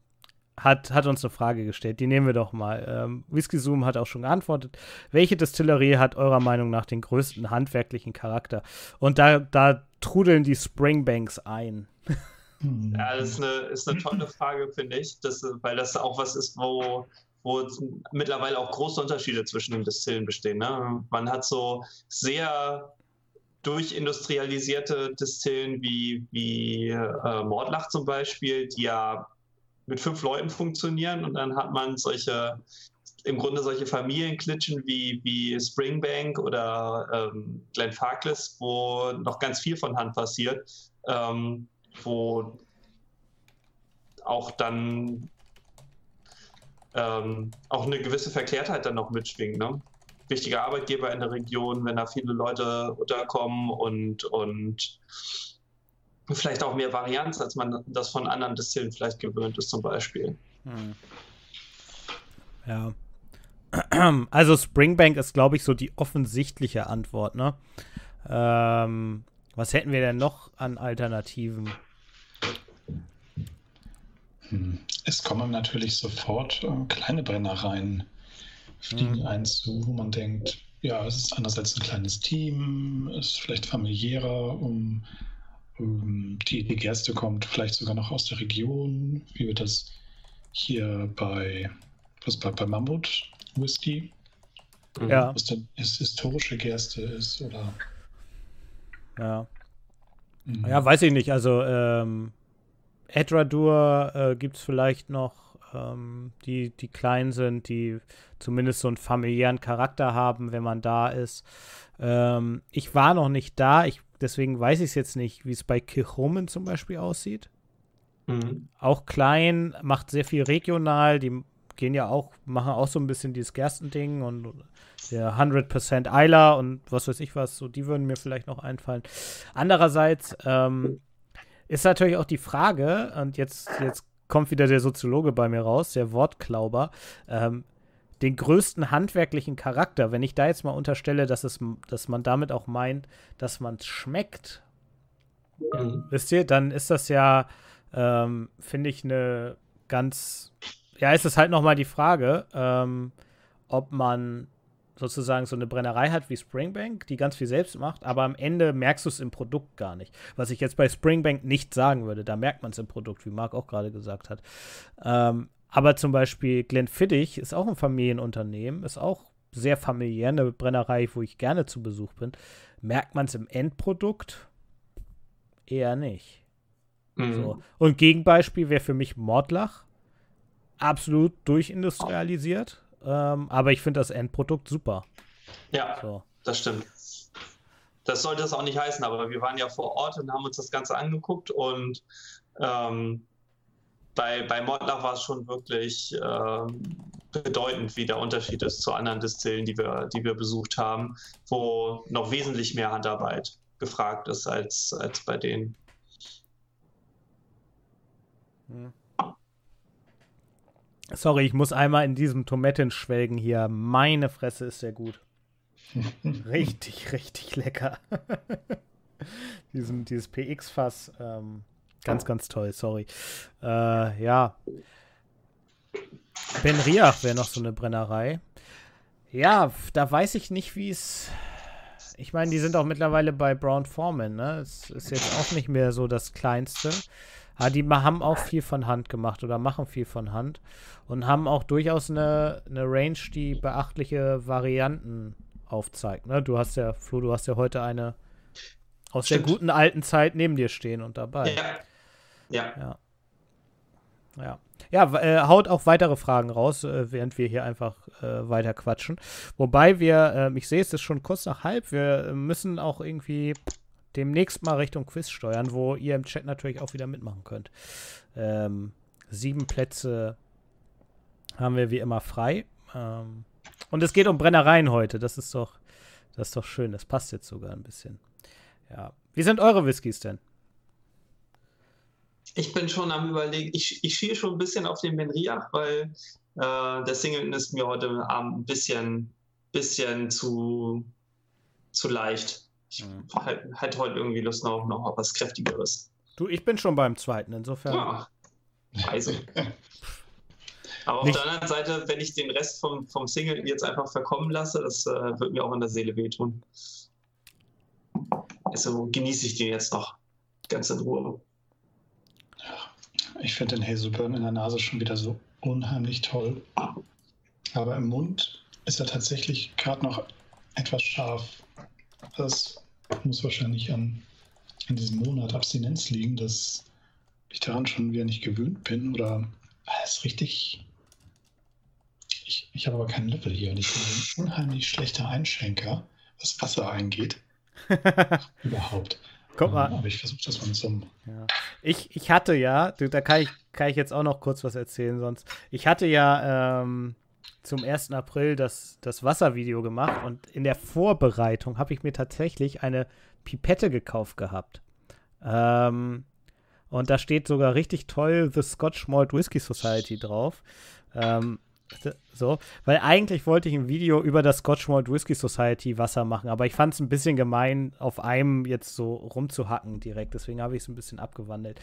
hat, hat uns eine Frage gestellt. Die nehmen wir doch mal. Ähm, Whisky Zoom hat auch schon geantwortet. Welche Distillerie hat eurer Meinung nach den größten handwerklichen Charakter? Und da, da trudeln die Springbanks ein. Ja, das ist eine, ist eine tolle Frage, finde ich, das, weil das auch was ist, wo wo mittlerweile auch große Unterschiede zwischen den Distillen bestehen. Ne? Man hat so sehr durchindustrialisierte Distillen wie, wie äh, Mordlach zum Beispiel, die ja mit fünf Leuten funktionieren und dann hat man solche, im Grunde solche Familienklitschen wie, wie Springbank oder ähm, Glen Farkless, wo noch ganz viel von Hand passiert, ähm, wo auch dann ähm, auch eine gewisse Verklärtheit dann noch mitschwingt. Ne? Wichtiger Arbeitgeber in der Region, wenn da viele Leute unterkommen und, und vielleicht auch mehr Varianz, als man das von anderen Distillen vielleicht gewöhnt ist, zum Beispiel. Hm. Ja. Also Springbank ist, glaube ich, so die offensichtliche Antwort, ne? Ähm, was hätten wir denn noch an Alternativen? Hm. Es kommen natürlich sofort äh, kleine Brennereien, fliegen mhm. ein zu, wo man denkt, ja, es ist einerseits ein kleines Team, ist vielleicht familiärer, um die, die Gerste kommt vielleicht sogar noch aus der Region, wie wir das hier bei, was bei, bei Mammut Whisky, ja. was dann ist, historische Gerste ist oder. Ja. Mhm. Ja, weiß ich nicht. Also, ähm, Edradur äh, gibt es vielleicht noch, ähm, die, die klein sind, die zumindest so einen familiären Charakter haben, wenn man da ist. Ähm, ich war noch nicht da, ich, deswegen weiß ich es jetzt nicht, wie es bei Kirchomen zum Beispiel aussieht. Mhm. Auch klein, macht sehr viel regional, die gehen ja auch, machen auch so ein bisschen dieses Gerstending und der 100% Eiler und was weiß ich was, so die würden mir vielleicht noch einfallen. Andererseits, ähm, ist natürlich auch die Frage, und jetzt, jetzt kommt wieder der Soziologe bei mir raus, der Wortklauber, ähm, den größten handwerklichen Charakter, wenn ich da jetzt mal unterstelle, dass, es, dass man damit auch meint, dass man es schmeckt, mhm. wisst ihr, dann ist das ja, ähm, finde ich, eine ganz, ja, ist es halt nochmal die Frage, ähm, ob man sozusagen so eine Brennerei hat wie Springbank, die ganz viel selbst macht, aber am Ende merkst du es im Produkt gar nicht. Was ich jetzt bei Springbank nicht sagen würde, da merkt man es im Produkt, wie Marc auch gerade gesagt hat. Ähm, aber zum Beispiel Glenfiddich ist auch ein Familienunternehmen, ist auch sehr familiär, eine Brennerei, wo ich gerne zu Besuch bin. Merkt man es im Endprodukt? Eher nicht. Mhm. So. Und Gegenbeispiel wäre für mich Mordlach. Absolut durchindustrialisiert. Ähm, aber ich finde das Endprodukt super. Ja, so. das stimmt. Das sollte es auch nicht heißen, aber wir waren ja vor Ort und haben uns das Ganze angeguckt und ähm, bei, bei Mottler war es schon wirklich ähm, bedeutend, wie der Unterschied ist zu anderen Distillen, die wir, die wir besucht haben, wo noch wesentlich mehr Handarbeit gefragt ist als, als bei denen. Hm. Sorry, ich muss einmal in diesem Tomaten schwelgen hier. Meine Fresse ist sehr gut. richtig, richtig lecker. Diesen, dieses PX-Fass, ähm, ganz, ganz toll, sorry. Äh, ja. Ben Riach wäre noch so eine Brennerei. Ja, da weiß ich nicht, wie es. Ich meine, die sind auch mittlerweile bei Brown Foreman, ne? Es ist jetzt auch nicht mehr so das Kleinste. Aber die haben auch viel von Hand gemacht oder machen viel von Hand und haben auch durchaus eine, eine Range, die beachtliche Varianten aufzeigt. Ne? Du hast ja, Flo, du hast ja heute eine aus Stimmt. der guten alten Zeit neben dir stehen und dabei. Ja. Ja. ja. Ja. Ja, äh, haut auch weitere Fragen raus, äh, während wir hier einfach äh, weiter quatschen. Wobei wir, ähm, ich sehe es ist schon kurz nach halb, wir müssen auch irgendwie demnächst mal Richtung Quiz steuern, wo ihr im Chat natürlich auch wieder mitmachen könnt. Ähm, sieben Plätze haben wir wie immer frei. Ähm, und es geht um Brennereien heute. Das ist doch, das ist doch schön. Das passt jetzt sogar ein bisschen. Ja. Wie sind eure Whiskys denn? Ich bin schon am überlegen, ich, ich schiele schon ein bisschen auf den Benriach, weil äh, der Singleton ist mir heute Abend ein bisschen, bisschen zu, zu leicht. Ich mhm. hätte heute irgendwie Lust noch, noch auf was Kräftigeres. Du, ich bin schon beim zweiten, insofern. Ja, also. Aber auf Nicht. der anderen Seite, wenn ich den Rest vom, vom Single jetzt einfach verkommen lasse, das äh, wird mir auch in der Seele wehtun. Also genieße ich den jetzt noch ganz in Ruhe. Ich finde den Hazelburn in der Nase schon wieder so unheimlich toll. Aber im Mund ist er tatsächlich gerade noch etwas scharf. Das muss wahrscheinlich an, an diesem Monat Abstinenz liegen, dass ich daran schon wieder nicht gewöhnt bin. Oder es ist richtig. Ich, ich habe aber keinen Löffel hier und ich bin ein unheimlich schlechter Einschenker, was Wasser eingeht. Überhaupt. Guck mal. Aber ich versuche das mal mit so einem. Ja. Ich, ich hatte ja, da kann ich, kann ich jetzt auch noch kurz was erzählen, sonst. Ich hatte ja ähm, zum 1. April das, das Wasservideo gemacht und in der Vorbereitung habe ich mir tatsächlich eine Pipette gekauft gehabt. Ähm, und da steht sogar richtig toll The Scotch Malt Whisky Society drauf. Ähm, so, weil eigentlich wollte ich ein Video über das Scotch Malt Whisky Society Wasser machen, aber ich fand es ein bisschen gemein, auf einem jetzt so rumzuhacken direkt. Deswegen habe ich es ein bisschen abgewandelt.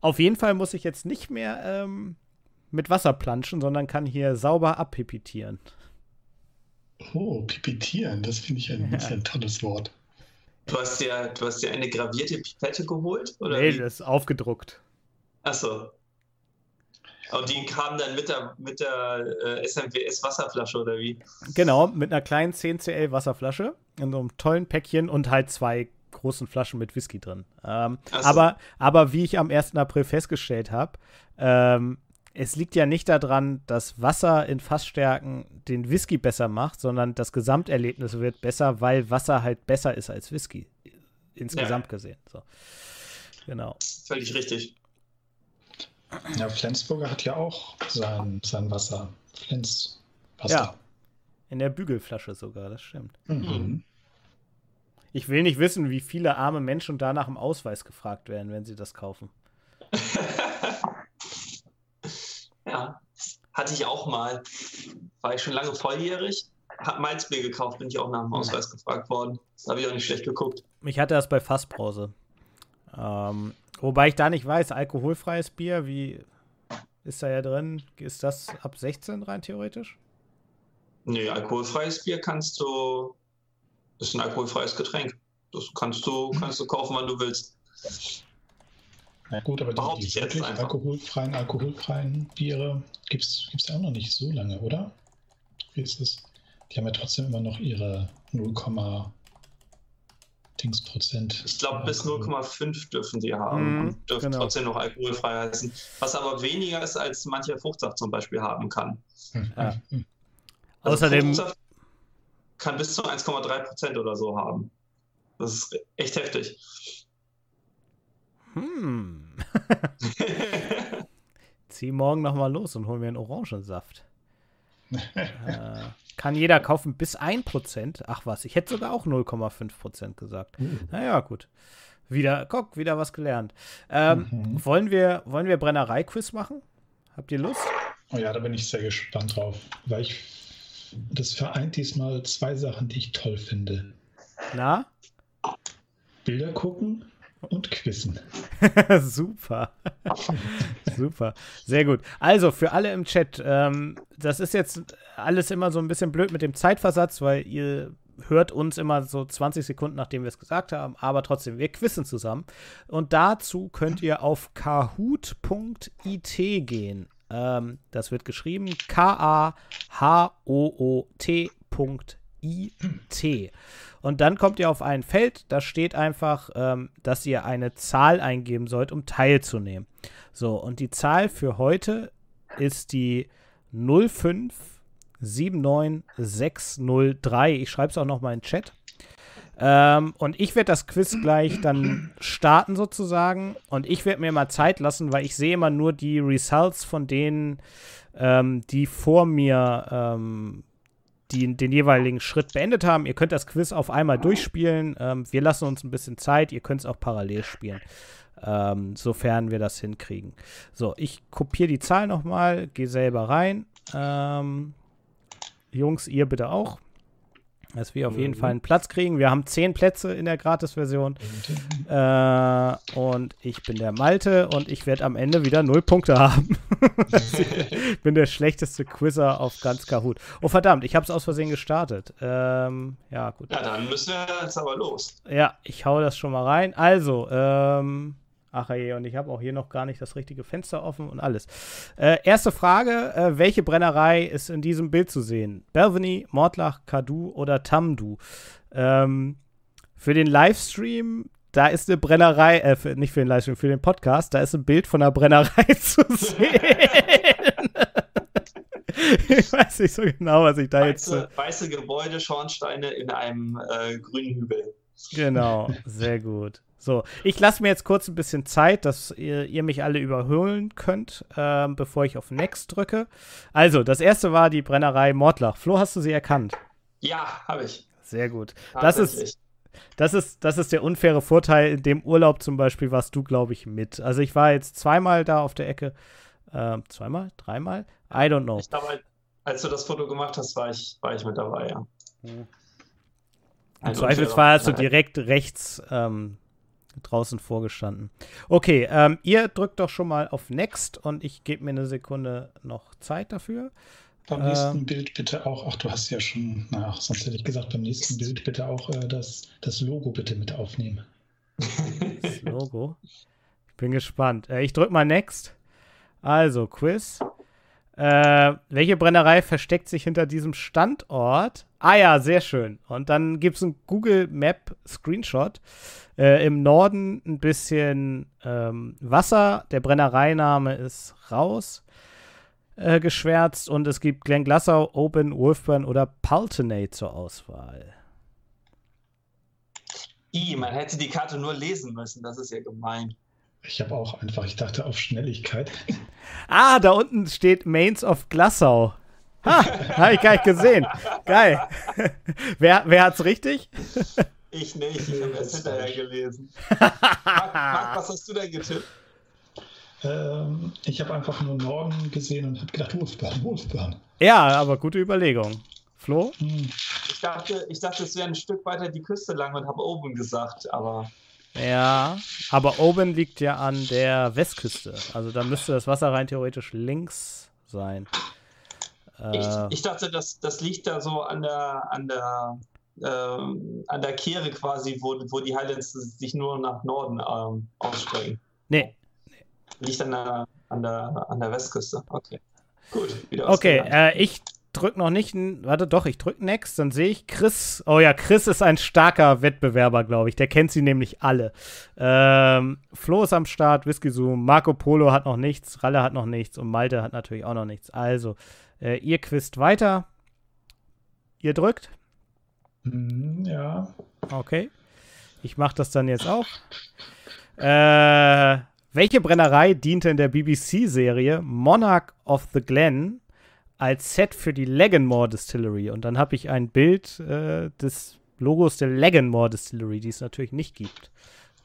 Auf jeden Fall muss ich jetzt nicht mehr ähm, mit Wasser planschen, sondern kann hier sauber abpipitieren. Oh, pipitieren, das finde ich ein, ja. ein tolles Wort. Du hast, dir, du hast dir eine gravierte Pipette geholt? Oder nee, wie? das ist aufgedruckt. Achso, und die kamen dann mit der, mit der äh, SMWS Wasserflasche oder wie? Genau, mit einer kleinen 10cl Wasserflasche in so einem tollen Päckchen und halt zwei großen Flaschen mit Whisky drin. Ähm, so. aber, aber wie ich am 1. April festgestellt habe, ähm, es liegt ja nicht daran, dass Wasser in Fassstärken den Whisky besser macht, sondern das Gesamterlebnis wird besser, weil Wasser halt besser ist als Whisky. Insgesamt ja. gesehen. So. Genau. Völlig richtig. Ja, Flensburger hat ja auch sein, sein Wasser. Flens Wasser. Ja. In der Bügelflasche sogar, das stimmt. Mhm. Ich will nicht wissen, wie viele arme Menschen da nach dem Ausweis gefragt werden, wenn sie das kaufen. ja, hatte ich auch mal. War ich schon lange volljährig, hab Malzbier gekauft, bin ich auch nach dem Ausweis gefragt worden. Das habe ich auch nicht schlecht geguckt. Ich hatte das bei Fassbrause. Ähm, Wobei ich da nicht weiß, alkoholfreies Bier, wie ist da ja drin? Ist das ab 16 rein theoretisch? Nee, alkoholfreies Bier kannst du, ist ein alkoholfreies Getränk. Das kannst du, kannst du kaufen, wann du willst. Na gut, aber die, die wirklich alkoholfreien, alkoholfreien Biere gibt es ja auch noch nicht so lange, oder? Wie ist es? Die haben ja trotzdem immer noch ihre 0, Dingsprozent. Ich glaube, bis 0,5 dürfen die haben mhm, und dürfen genau. trotzdem noch alkoholfrei heißen. Was aber weniger ist, als mancher Fruchtsaft zum Beispiel haben kann. Mhm. Ja. Also Außerdem. Fruchtsaft kann bis zu 1,3 Prozent oder so haben. Das ist echt heftig. Hm. Zieh morgen nochmal los und hol mir einen Orangensaft. Äh, kann jeder kaufen bis 1%. Ach was, ich hätte sogar auch 0,5% gesagt. Mhm. Naja, gut. Wieder, guck, wieder was gelernt. Ähm, mhm. wollen, wir, wollen wir Brennerei-Quiz machen? Habt ihr Lust? Oh ja, da bin ich sehr gespannt drauf. Weil ich, das vereint diesmal zwei Sachen, die ich toll finde. Na? Bilder gucken und Quizzen. Super. Super. Sehr gut. Also für alle im Chat, ähm, das ist jetzt alles immer so ein bisschen blöd mit dem Zeitversatz, weil ihr hört uns immer so 20 Sekunden, nachdem wir es gesagt haben, aber trotzdem, wir quizzen zusammen. Und dazu könnt ihr auf kahoot.it gehen. Ähm, das wird geschrieben K-A-H-O-O-T.it. IT. Und dann kommt ihr auf ein Feld, da steht einfach, ähm, dass ihr eine Zahl eingeben sollt, um teilzunehmen. So, und die Zahl für heute ist die 0579603. Ich schreibe es auch noch mal in den Chat. Ähm, und ich werde das Quiz gleich dann starten sozusagen. Und ich werde mir mal Zeit lassen, weil ich sehe immer nur die Results von denen, ähm, die vor mir ähm, die den jeweiligen Schritt beendet haben. Ihr könnt das Quiz auf einmal durchspielen. Ähm, wir lassen uns ein bisschen Zeit. Ihr könnt es auch parallel spielen, ähm, sofern wir das hinkriegen. So, ich kopiere die Zahl nochmal, gehe selber rein. Ähm, Jungs, ihr bitte auch dass wir auf jeden mhm. Fall einen Platz kriegen. Wir haben zehn Plätze in der Gratis-Version. Äh, und ich bin der Malte und ich werde am Ende wieder null Punkte haben. ich bin der schlechteste Quizzer auf ganz Kahoot. Oh verdammt, ich habe es aus Versehen gestartet. Ähm, ja, gut. Ja, dann müssen wir jetzt aber los. Ja, ich hau das schon mal rein. Also, ähm, Ach je, und ich habe auch hier noch gar nicht das richtige Fenster offen und alles. Äh, erste Frage: äh, Welche Brennerei ist in diesem Bild zu sehen? Belveny, Mordlach, Kadu oder Tamdu? Ähm, für den Livestream, da ist eine Brennerei, äh, für, nicht für den Livestream, für den Podcast, da ist ein Bild von einer Brennerei zu sehen. ich weiß nicht so genau, was ich da weiße, jetzt. Weiße Gebäude, Schornsteine in einem äh, grünen Hügel. Genau, sehr gut. So, ich lasse mir jetzt kurz ein bisschen Zeit, dass ihr, ihr mich alle überholen könnt, äh, bevor ich auf Next drücke. Also, das erste war die Brennerei Mordlach. Flo, hast du sie erkannt? Ja, habe ich. Sehr gut. Das ist, das, ist, das ist der unfaire Vorteil. In dem Urlaub zum Beispiel warst du, glaube ich, mit. Also, ich war jetzt zweimal da auf der Ecke. Äh, zweimal? Dreimal? I don't know. Ich glaube, als du das Foto gemacht hast, war ich, war ich mit dabei, ja. Hm. Im Zweifelsfall hast du direkt rechts ähm, draußen vorgestanden. Okay, ähm, ihr drückt doch schon mal auf Next und ich gebe mir eine Sekunde noch Zeit dafür. Beim äh, nächsten Bild bitte auch, ach, du hast ja schon, na, sonst hätte ich gesagt, beim nächsten Bild bitte auch äh, das, das Logo bitte mit aufnehmen. Das Logo? Ich bin gespannt. Äh, ich drücke mal Next. Also, Quiz. Äh, welche Brennerei versteckt sich hinter diesem Standort? Ah ja, sehr schön. Und dann gibt es einen Google Map Screenshot. Äh, Im Norden ein bisschen ähm, Wasser. Der Brennereiname ist raus äh, geschwärzt. Und es gibt Glen Glassau, Open, Wolfburn oder Pulteney zur Auswahl. I, man hätte die Karte nur lesen müssen. Das ist ja gemein. Ich habe auch einfach, ich dachte auf Schnelligkeit. Ah, da unten steht Mains of Glassau. Ha, habe ich gar nicht gesehen. Geil. wer, wer hat's richtig? Ich nicht, ich habe es hinterher gelesen. Marc, Marc, was hast du denn getippt? Ähm, ich habe einfach nur Norden gesehen und habe gedacht, Wolfburn, Wolfburn. Ja, aber gute Überlegung. Flo? Hm. Ich dachte, ich dachte, es wäre ein Stück weiter die Küste lang und habe oben gesagt, aber. Ja, aber Oben liegt ja an der Westküste. Also da müsste das Wasser rein theoretisch links sein. Äh, ich, ich, dachte, das, das liegt da so an der, an der, äh, an der Kehre quasi, wo, wo die Highlands sich nur nach Norden ähm, ausstrecken. Nee. Liegt an der, an der, an der Westküste. Okay. Gut. okay, äh, ich drück noch nicht, warte doch, ich drück Next, dann sehe ich Chris. Oh ja, Chris ist ein starker Wettbewerber, glaube ich. Der kennt sie nämlich alle. Ähm, Flo ist am Start, Whisky Zoom, Marco Polo hat noch nichts, Ralle hat noch nichts und Malte hat natürlich auch noch nichts. Also, äh, ihr quizt weiter. Ihr drückt? Mhm, ja. Okay. Ich mache das dann jetzt auch. Äh, welche Brennerei diente in der BBC-Serie Monarch of the Glen als Set für die Laganmore Distillery. Und dann habe ich ein Bild äh, des Logos der Laganmore Distillery, die es natürlich nicht gibt,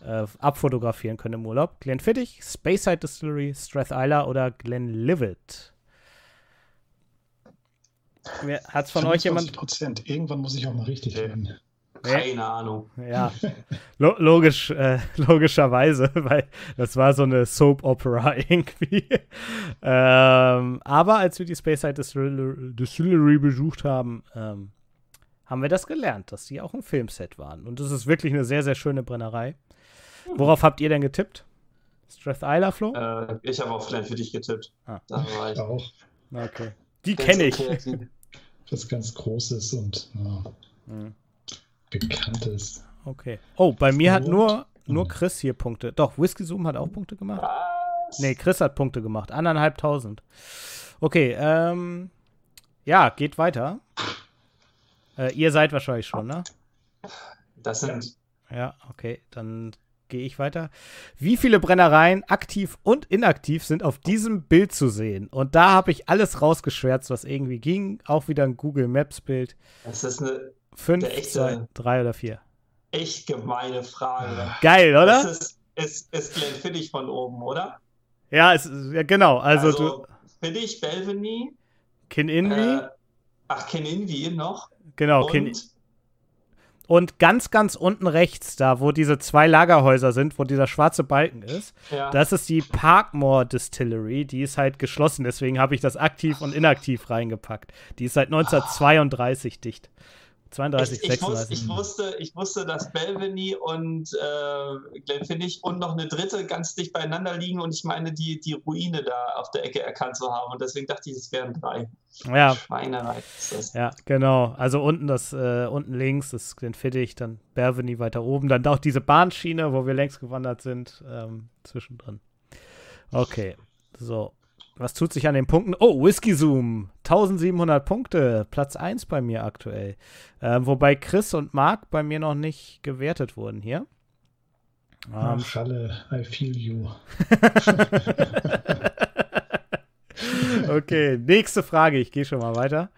äh, abfotografieren können im Urlaub. Glenfiddich, Speyside Distillery, Strathila oder Glenlivet. Hat es von euch jemand. Prozent. Irgendwann muss ich auch mal richtig werden. Keine Ahnung. Ja, logisch, äh, logischerweise, weil das war so eine Soap-Opera irgendwie. ähm, aber als wir die Space Side Distillery besucht haben, ähm, haben wir das gelernt, dass die auch ein Filmset waren. Und das ist wirklich eine sehr, sehr schöne Brennerei. Worauf habt ihr denn getippt? Strath Isla, Flo? Äh, ich habe auf Glenn für dich getippt. Ah. Da war ich. auch. Okay. Die kenne ich. Was ganz Großes und ja. Hm. Bekanntes. Okay. Oh, bei mir hat nur, nur Chris hier Punkte. Doch, Whisky Zoom hat auch Punkte gemacht. Was? Nee, Chris hat Punkte gemacht. Anderthalbtausend. Okay, ähm. Ja, geht weiter. Äh, ihr seid wahrscheinlich schon, ne? Das sind. Ja, okay, dann gehe ich weiter. Wie viele Brennereien, aktiv und inaktiv, sind auf diesem Bild zu sehen? Und da habe ich alles rausgeschwärzt, was irgendwie ging. Auch wieder ein Google Maps Bild. Das ist eine. Fünf, echte, zwei, drei oder vier. Echt gemeine Frage. Geil, oder? Das ist, ist, ist Glenn Fittich von oben, oder? Ja, es, ja genau. Also, also du. Fittich, Belveny. Kin Invi. Äh, ach, Kin Invi noch. Genau, und, Kin und ganz, ganz unten rechts, da wo diese zwei Lagerhäuser sind, wo dieser schwarze Balken ist, ja. das ist die Parkmore Distillery. Die ist halt geschlossen, deswegen habe ich das aktiv und inaktiv reingepackt. Die ist seit 1932 oh. dicht. 32, ich, ich, wusste, ich, wusste, ich wusste, dass Belveny und äh, Glenfiddich und noch eine dritte ganz dicht beieinander liegen und ich meine, die, die Ruine da auf der Ecke erkannt zu haben. Und deswegen dachte ich, es wären drei. Ja. Schweinerei ist das. Ja, genau. Also unten das, äh, unten links ist Glenfiddich, dann Belveny weiter oben, dann auch diese Bahnschiene, wo wir längst gewandert sind, ähm, zwischendrin. Okay. So. Was tut sich an den Punkten? Oh, Whisky Zoom. 1700 Punkte. Platz 1 bei mir aktuell. Äh, wobei Chris und Marc bei mir noch nicht gewertet wurden hier. Ach, ähm, Schalle, I feel you. okay, nächste Frage. Ich gehe schon mal weiter.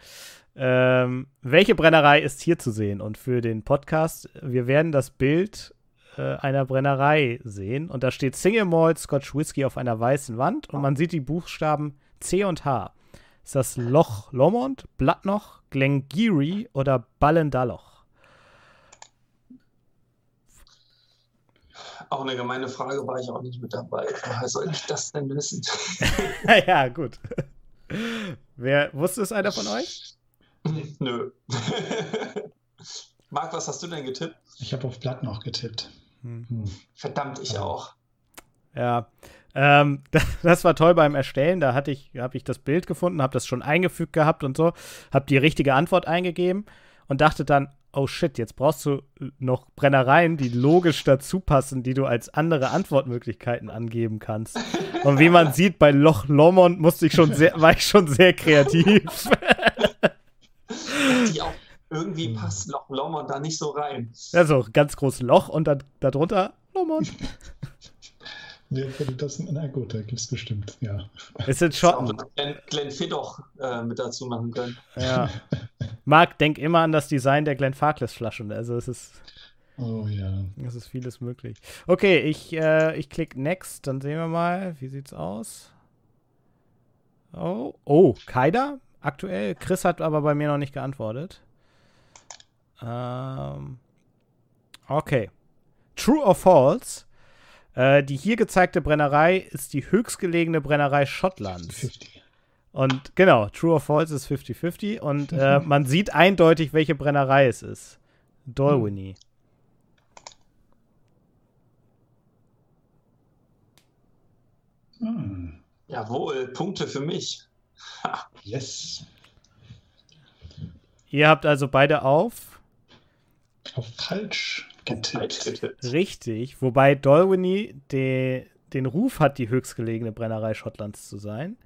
Ähm, welche Brennerei ist hier zu sehen? Und für den Podcast, wir werden das Bild äh, einer Brennerei sehen. Und da steht Single Malt Scotch Whisky auf einer weißen Wand und man sieht die Buchstaben C und H. Ist das Loch Lomond, Blattnoch, Glengarry oder Ballendaloch? Auch eine gemeine Frage, war ich auch nicht mit dabei. Woher soll ich das denn wissen? ja, gut. Wer wusste es einer von euch? Nö. Marc, was hast du denn getippt? Ich habe auf Blatt noch getippt. Hm. hm. Verdammt, ich auch. Ja, ähm, das war toll beim Erstellen. Da hatte ich, habe ich das Bild gefunden, habe das schon eingefügt gehabt und so, habe die richtige Antwort eingegeben und dachte dann, oh shit, jetzt brauchst du noch Brennereien, die logisch dazu passen, die du als andere Antwortmöglichkeiten angeben kannst. Und wie man sieht, bei Loch Lomond musste ich schon sehr, war ich schon sehr kreativ. die auch irgendwie passt Loch Lomond da nicht so rein. Ja, so ganz großes Loch und dann darunter Lomond. Nee, das, na gut, da gibt es bestimmt, ja. Es sind Schotten. Glenn, Glenn Fiddoch äh, mit dazu machen können. Ja. Marc, denk immer an das Design der Glenn Farkless Flaschen. Also es ist. Oh ja. Es ist vieles möglich. Okay, ich, äh, ich klicke Next, dann sehen wir mal, wie sieht's aus. Oh, oh, Kaida aktuell. Chris hat aber bei mir noch nicht geantwortet. Ähm, okay. True or False? Äh, die hier gezeigte Brennerei ist die höchstgelegene Brennerei Schottlands. 50. Und genau, True or False ist 50-50. Und äh, man sieht eindeutig, welche Brennerei es ist. Dalwhinnie. Hm. Jawohl, Punkte für mich. yes. Ihr habt also beide auf auf falsch getippt. Richtig, wobei Dalwhinnie de, den Ruf hat, die höchstgelegene Brennerei Schottlands zu sein.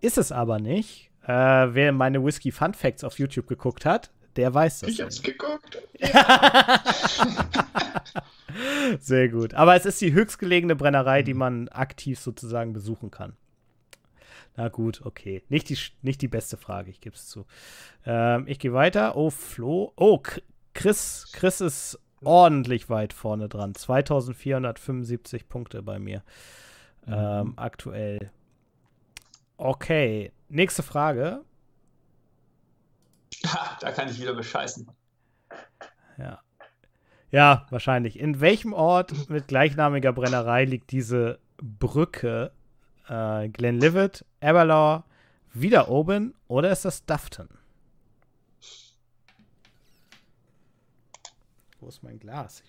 Ist es aber nicht. Äh, wer meine Whisky Fun Facts auf YouTube geguckt hat, der weiß das. Ich hab's geguckt. Sehr gut. Aber es ist die höchstgelegene Brennerei, die man aktiv sozusagen besuchen kann. Na gut, okay. Nicht die, nicht die beste Frage, ich gebe es zu. Ähm, ich gehe weiter. Oh, Flo. Oh, Chris, Chris ist ordentlich weit vorne dran. 2475 Punkte bei mir mhm. ähm, aktuell. Okay, nächste Frage. da kann ich wieder bescheißen. Ja. Ja, wahrscheinlich. In welchem Ort mit gleichnamiger Brennerei liegt diese Brücke? Äh, Glenlivet, Aberlaw, wieder oben oder ist das Dufton? Wo ist mein Glas?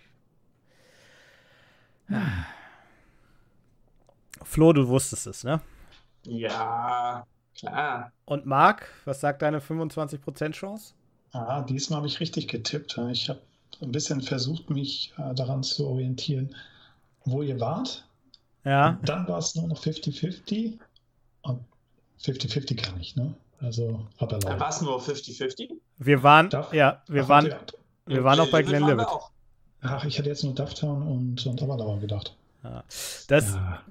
Hm. Flo, du wusstest es, ne? Ja, klar. Und Marc, was sagt deine 25% Chance? Ah, diesmal habe ich richtig getippt. Ich habe ein bisschen versucht, mich äh, daran zu orientieren, wo ihr wart. Ja. Und dann war es nur noch 50-50. Und 50-50 kann ich, ne? Also, aber Da war es nur 50-50. Wir waren, Darf- ja, wir Ach, waren, ihr- wir waren auch bei Levitt. auch. Ach, ich hatte jetzt nur Dufftown und, und Avalauer gedacht. Das Ja.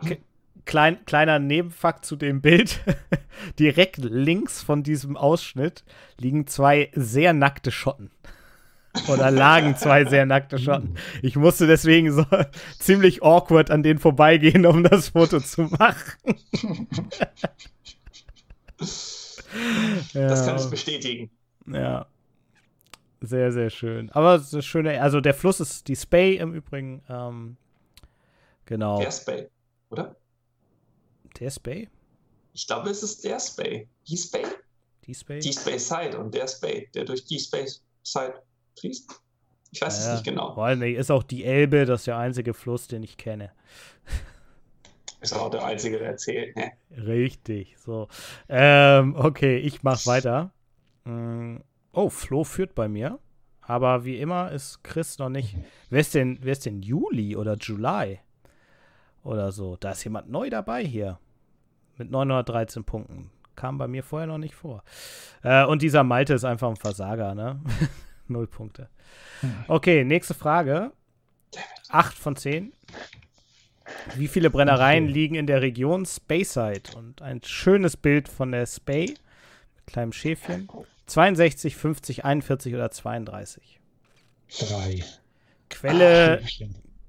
klein, kleiner Nebenfakt zu dem Bild. Direkt links von diesem Ausschnitt liegen zwei sehr nackte Schotten. Oder lagen zwei sehr nackte Schotten. Ich musste deswegen so ziemlich awkward an denen vorbeigehen, um das Foto zu machen. Das kann ich bestätigen. ja. Sehr, sehr schön. Aber es ist schöne, also der Fluss ist die Spey im Übrigen. Ähm, genau. Der Spay, oder? Der Spey? Ich glaube, es ist der Spay. Die Spay? Die Spey? Die Spay Side und der Spay, der durch die Spay Side fließt. Ich weiß es Ja, nicht genau. Weil, nee, ist auch die Elbe, das ist der einzige Fluss, den ich kenne. Ist auch der Einzige, der erzählt. Ne? Richtig, so. Ähm, okay, ich mach weiter. Mm, Oh, Flo führt bei mir. Aber wie immer ist Chris noch nicht. Wer ist denn, wer ist denn Juli oder Juli? Oder so. Da ist jemand neu dabei hier. Mit 913 Punkten. Kam bei mir vorher noch nicht vor. Äh, und dieser Malte ist einfach ein Versager, ne? Null Punkte. Okay, nächste Frage. Acht von zehn. Wie viele Brennereien liegen in der Region Speyside? Und ein schönes Bild von der Spey mit kleinem Schäfchen. 62, 50, 41 oder 32. Drei. Quelle, Ach.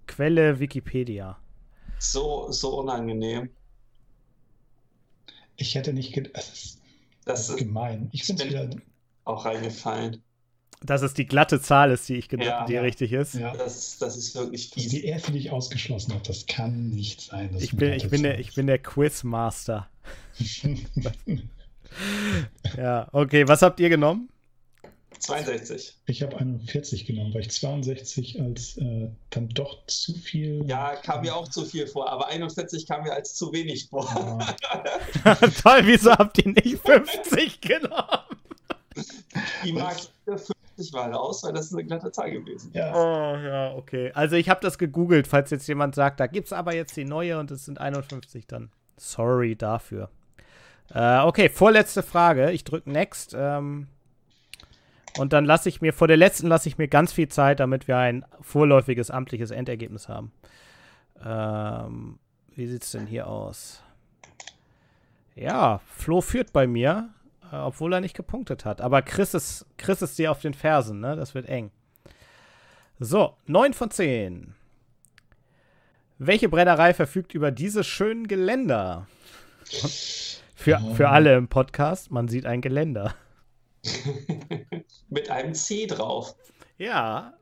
Quelle Wikipedia. So, so unangenehm. ich hätte nicht gedacht. Das ist, das ist gemein. Ich finde es wieder. auch reingefallen. Dass es die glatte Zahl ist, die, ich ged- Ja. die Ja. richtig ist. Ja, Das, das ist wirklich fies. die erste, die ich ausgeschlossen habe. Das kann nicht sein. Ich bin, ich bin, der, ich bin der Quizmaster. Ja, okay. Was habt ihr genommen? 62. Ich habe 41 genommen, weil ich 62 als äh, dann doch zu viel. Ja, kam mir auch zu viel vor, aber 41 kam mir als zu wenig vor. Ja, Toll, wieso habt ihr nicht 50 genommen? Die mag 50 war raus, weil das ist eine glatte Zahl gewesen. ja. Oh, ja, okay. Also ich habe das gegoogelt, falls jetzt jemand sagt, da gibt's aber jetzt die neue und es sind 51, dann sorry dafür. Äh, okay, vorletzte Frage. Ich drücke Next. Ähm, und dann lasse ich mir, vor der letzten lasse ich mir ganz viel Zeit, damit wir ein vorläufiges amtliches Endergebnis haben. Ähm, wie sieht's denn hier aus? Ja, Flo führt bei mir, äh, obwohl er nicht gepunktet hat. Aber Chris ist, Chris ist dir auf den Fersen, ne? Das wird eng. So, 9 von 10. Welche Brennerei verfügt über diese schönen Geländer? Für, für alle im Podcast, man sieht ein Geländer. Mit einem C drauf. Ja,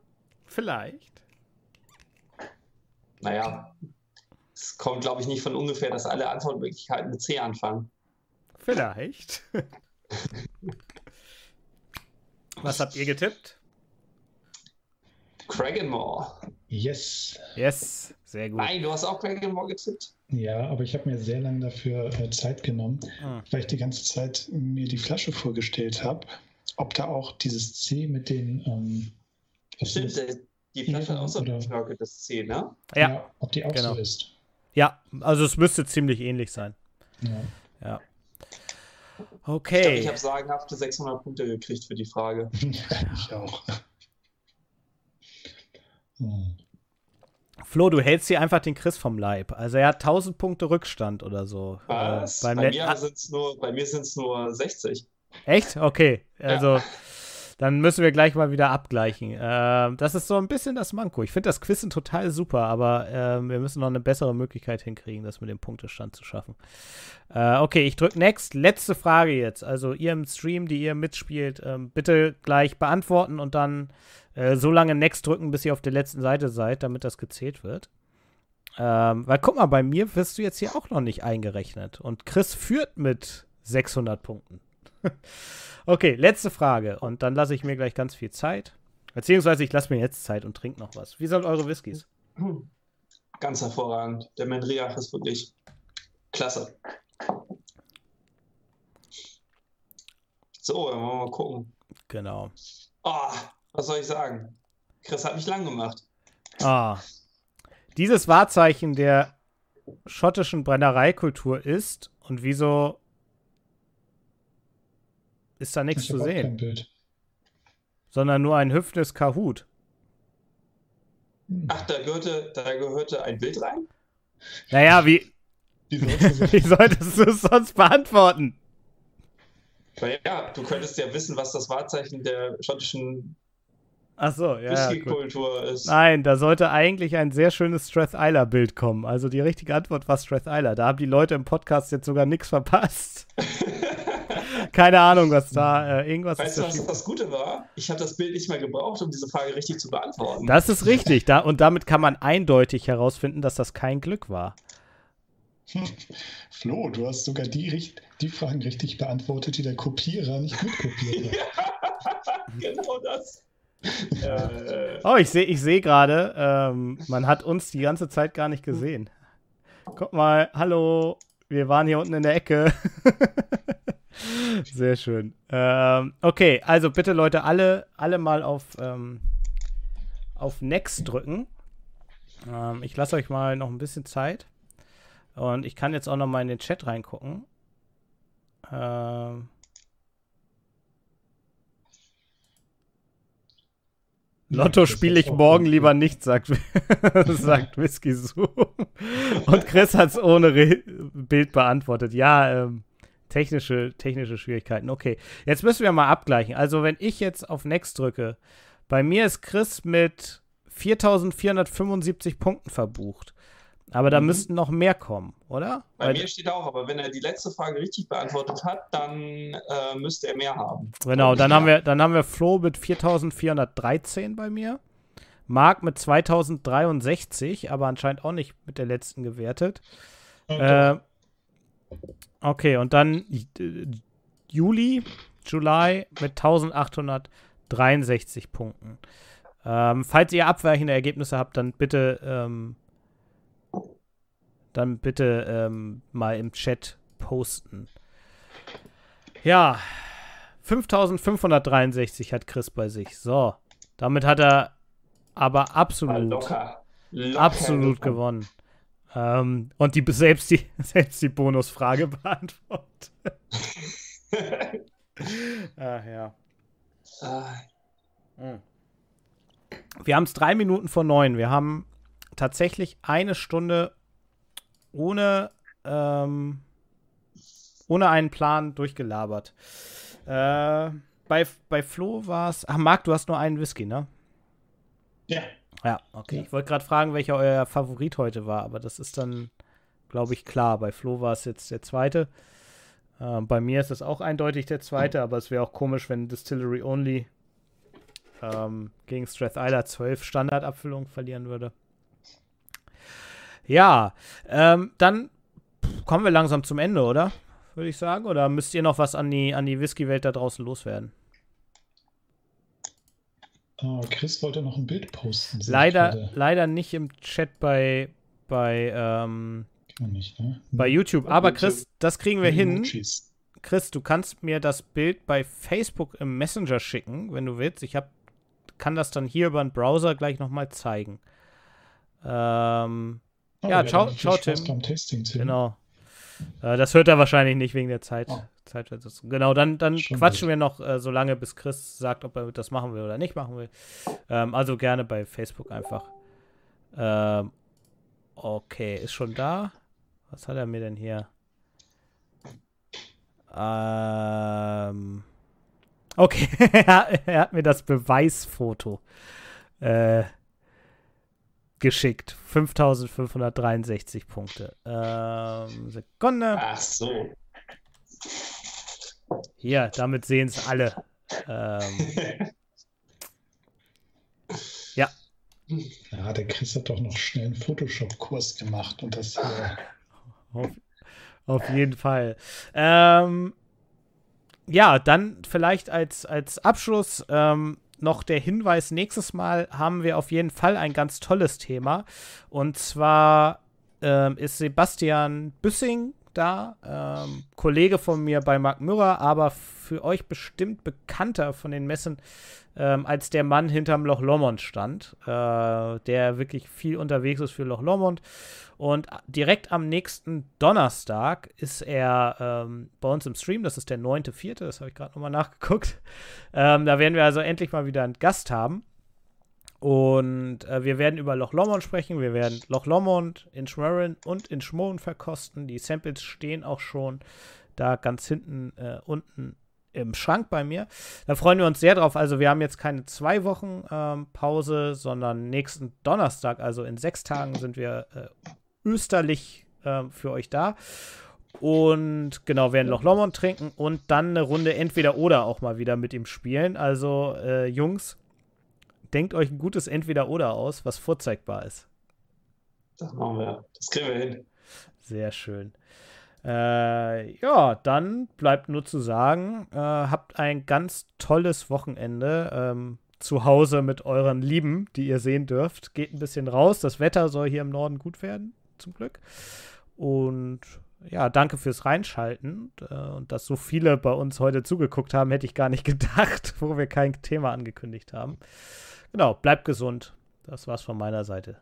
vielleicht. Naja, es kommt, glaube ich, nicht von ungefähr, dass alle Antwortmöglichkeiten mit C anfangen. Vielleicht. Was habt ihr getippt? Kraganmore. Yes. Yes, sehr gut. Nein, du hast auch Kraganmore getippt? Ja, aber ich habe mir sehr lange dafür äh, Zeit genommen, Hm. weil ich die ganze Zeit mir die Flasche vorgestellt habe, ob da auch dieses C mit den. Ähm, Stimmt, ist- die Flasche hat auch so Knörkel, C, ne? Ja, ob die auch genau. so ist. ja, also es müsste ziemlich ähnlich sein. Ja. Ja. Ich Okay. ich habe sagenhafte 600 Punkte gekriegt für die Frage. ich auch. Hm. Flo, du hältst hier einfach den Chris vom Leib. Also er hat 1000 Punkte Rückstand oder so. Was? Äh, bei, mir sind's nur, bei mir sind es nur 60. Echt? Okay. Also, dann müssen wir gleich mal wieder abgleichen. Ähm, das ist so ein bisschen das Manko. Ich finde das Quizzen total super, aber ähm, wir müssen noch eine bessere Möglichkeit hinkriegen, das mit dem Punktestand zu schaffen. Äh, okay, ich drücke Next. Letzte Frage jetzt. Also, ihr im Stream, die ihr mitspielt, ähm, bitte gleich beantworten und dann äh, so lange Next drücken, bis ihr auf der letzten Seite seid, damit das gezählt wird. Ähm, weil guck mal, bei mir wirst du jetzt hier auch noch nicht eingerechnet. Und Chris führt mit 600 Punkten. okay, letzte Frage. Und dann lasse ich mir gleich ganz viel Zeit. Beziehungsweise ich lasse mir jetzt Zeit und trinke noch was. Wie sind eure Whiskys? Ganz hervorragend. Der Mendriach ist wirklich klasse. So, dann wollen wir mal gucken. Genau. Oh, was soll ich sagen? Chris hat mich lang gemacht. Ah. Dieses Wahrzeichen der schottischen Brennereikultur ist und wieso ist da nichts Ich zu sehen, Bild. sondern nur ein hüpfendes Kahut. Hm. Ach, da gehörte, da gehörte ein Bild rein? Naja, wie, Wie solltest du es sonst beantworten? Weil ja, du könntest ja wissen, was das Wahrzeichen der schottischen Ach so, ja. Whisky-Kultur ist. Nein, da sollte eigentlich ein sehr schönes Strath-Isla-Bild kommen. Also die richtige Antwort war Strath-Isla. Da haben die Leute im Podcast jetzt sogar nichts verpasst. Keine Ahnung, was da äh, irgendwas Weißt ist. du, da was das Gute war? Ich habe das Bild nicht mehr gebraucht, um diese Frage richtig zu beantworten. Das ist richtig. Da, und damit kann man eindeutig herausfinden, dass das kein Glück war. Flo, du hast sogar die, die Fragen richtig beantwortet, die der Kopierer nicht mitkopiert hat. genau das. Äh, Oh, ich sehe ich seh gerade, ähm, man hat uns die ganze Zeit gar nicht gesehen. Guck mal, hallo, wir waren hier unten in der Ecke. Sehr schön. Ähm, okay, also bitte Leute, alle, alle mal auf, ähm, auf Next drücken. Ähm, ich lasse euch mal noch ein bisschen Zeit. Und ich kann jetzt auch noch mal in den Chat reingucken. Ähm, Lotto spiele ich morgen lieber nicht, sagt, sagt Whisky Zoom. Und Chris hat es ohne Re Bild beantwortet. Ja, ähm, technische, technische Schwierigkeiten. Okay, jetzt müssen wir mal abgleichen. Also, wenn ich jetzt auf Next drücke, bei mir ist Chris mit 4475 Punkten verbucht. Aber da Mhm. müssten noch mehr kommen, oder? bei Weil- mir steht auch, aber wenn er die letzte Frage richtig beantwortet hat, dann äh, müsste er mehr haben. Genau, dann haben wir, dann haben wir Flo mit 4413 bei mir. Marc mit 2063, aber anscheinend auch nicht mit der letzten gewertet. Äh, okay, und dann äh, Juli, Juli mit 1863 Punkten. Ähm, falls ihr abweichende Ergebnisse habt, dann bitte, ähm, dann bitte ähm, mal im Chat posten. Ja, 5563 hat Chris bei sich. So, damit hat er aber absolut locker. locker absolut gewonnen. Ähm, und die, selbst, die, selbst die Bonusfrage beantwortet. Ach ja. Ah, Hm. Wir haben es drei Minuten vor neun. Wir haben tatsächlich eine Stunde ohne, ähm, ohne einen Plan durchgelabert. Äh, bei, bei Flo war es. Ach, Marc, du hast nur einen Whisky, ne? Ja, Ja, okay. Ja. Ich wollte gerade fragen, welcher euer Favorit heute war, aber das ist dann, glaube ich, klar. Bei Flo war es jetzt der zweite. Ähm, bei mir ist es auch eindeutig der zweite, aber es wäre auch komisch, wenn Distillery Only ähm, gegen Strath Isla 12 Standardabfüllung verlieren würde. Ja, ähm, dann kommen wir langsam zum Ende, oder? Würde ich sagen. Oder müsst ihr noch was an die, an die Whisky-Welt da draußen loswerden? äh, Chris wollte noch ein Bild posten. Leider, leider nicht im Chat bei, bei, ähm, nicht, ne? bei YouTube. Aber. Chris, das kriegen wir hin. Chris, du kannst mir das Bild bei Facebook im Messenger schicken, wenn du willst. Ich hab, kann das dann hier über den Browser gleich nochmal zeigen. Ähm, Oh, Ja, ciao- viel ciao, Spaß Tim. beim Tasting, Tim. genau. Äh, das hört er wahrscheinlich nicht wegen der Zeit. Oh. Zeitversetzung. Genau, dann, dann Schon quatschen gut. wir noch äh, so lange, bis Chris sagt, ob er das machen will oder nicht machen will. Ähm, also gerne bei Facebook einfach. Ähm, okay, ist schon da. Was hat er mir denn hier? Ähm, okay, er, er hat mir das Beweisfoto äh, geschickt. 5563 Punkte. Ähm, Sekunde. Ach so. Hier, damit sehen es alle. Ähm, Ja, der Chris hat doch noch schnell einen Photoshop-Kurs gemacht und das hier. auf, auf jeden Fall. Ähm, ja, dann vielleicht als, als Abschluss ähm, noch der Hinweis: nächstes Mal haben wir auf jeden Fall ein ganz tolles Thema. Und zwar ähm, ist Sebastian Büssing da, ähm, Kollege von mir bei Mark Mürrer, aber für euch bestimmt bekannter von den Messen ähm, als der Mann hinterm Loch Lomond stand, äh, der wirklich viel unterwegs ist für Loch Lomond. Und direkt am nächsten Donnerstag ist er ähm, bei uns im Stream, das ist der 9.4., das habe ich gerade nochmal nachgeguckt. Ähm, da werden wir also endlich mal wieder einen Gast haben. Und äh, wir werden über Loch Lomond sprechen. Wir werden Loch Lomond in Schwerin und in Schmoen verkosten. Die Samples stehen auch schon da ganz hinten äh, unten im Schrank bei mir. Da freuen wir uns sehr drauf. Also wir haben jetzt keine zwei Wochen ähm, Pause, sondern nächsten Donnerstag, also in sechs Tagen, sind wir äh, österlich äh, für euch da. Und genau, werden Loch Lomond trinken und dann eine Runde entweder oder auch mal wieder mit ihm spielen. Also äh, Jungs, denkt euch ein gutes Entweder-Oder aus, was vorzeigbar ist. Das machen wir. Das kriegen wir hin. Sehr schön. Äh, ja, dann bleibt nur zu sagen, äh, habt ein ganz tolles Wochenende ähm, zu Hause mit euren Lieben, die ihr sehen dürft. Geht ein bisschen raus. Das Wetter soll hier im Norden gut werden, zum Glück. Und ja, danke fürs Reinschalten. Äh, und dass so viele bei uns heute zugeguckt haben, hätte ich gar nicht gedacht, wo wir kein Thema angekündigt haben. Genau, bleibt gesund. Das war's von meiner Seite.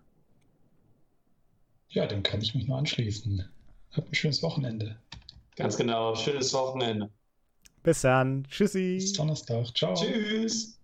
Ja, dem kann ich mich nur anschließen. Habt ein schönes Wochenende. Ganz genau, schönes Wochenende. Bis dann. Tschüssi. Bis Donnerstag. Ciao. Tschüss.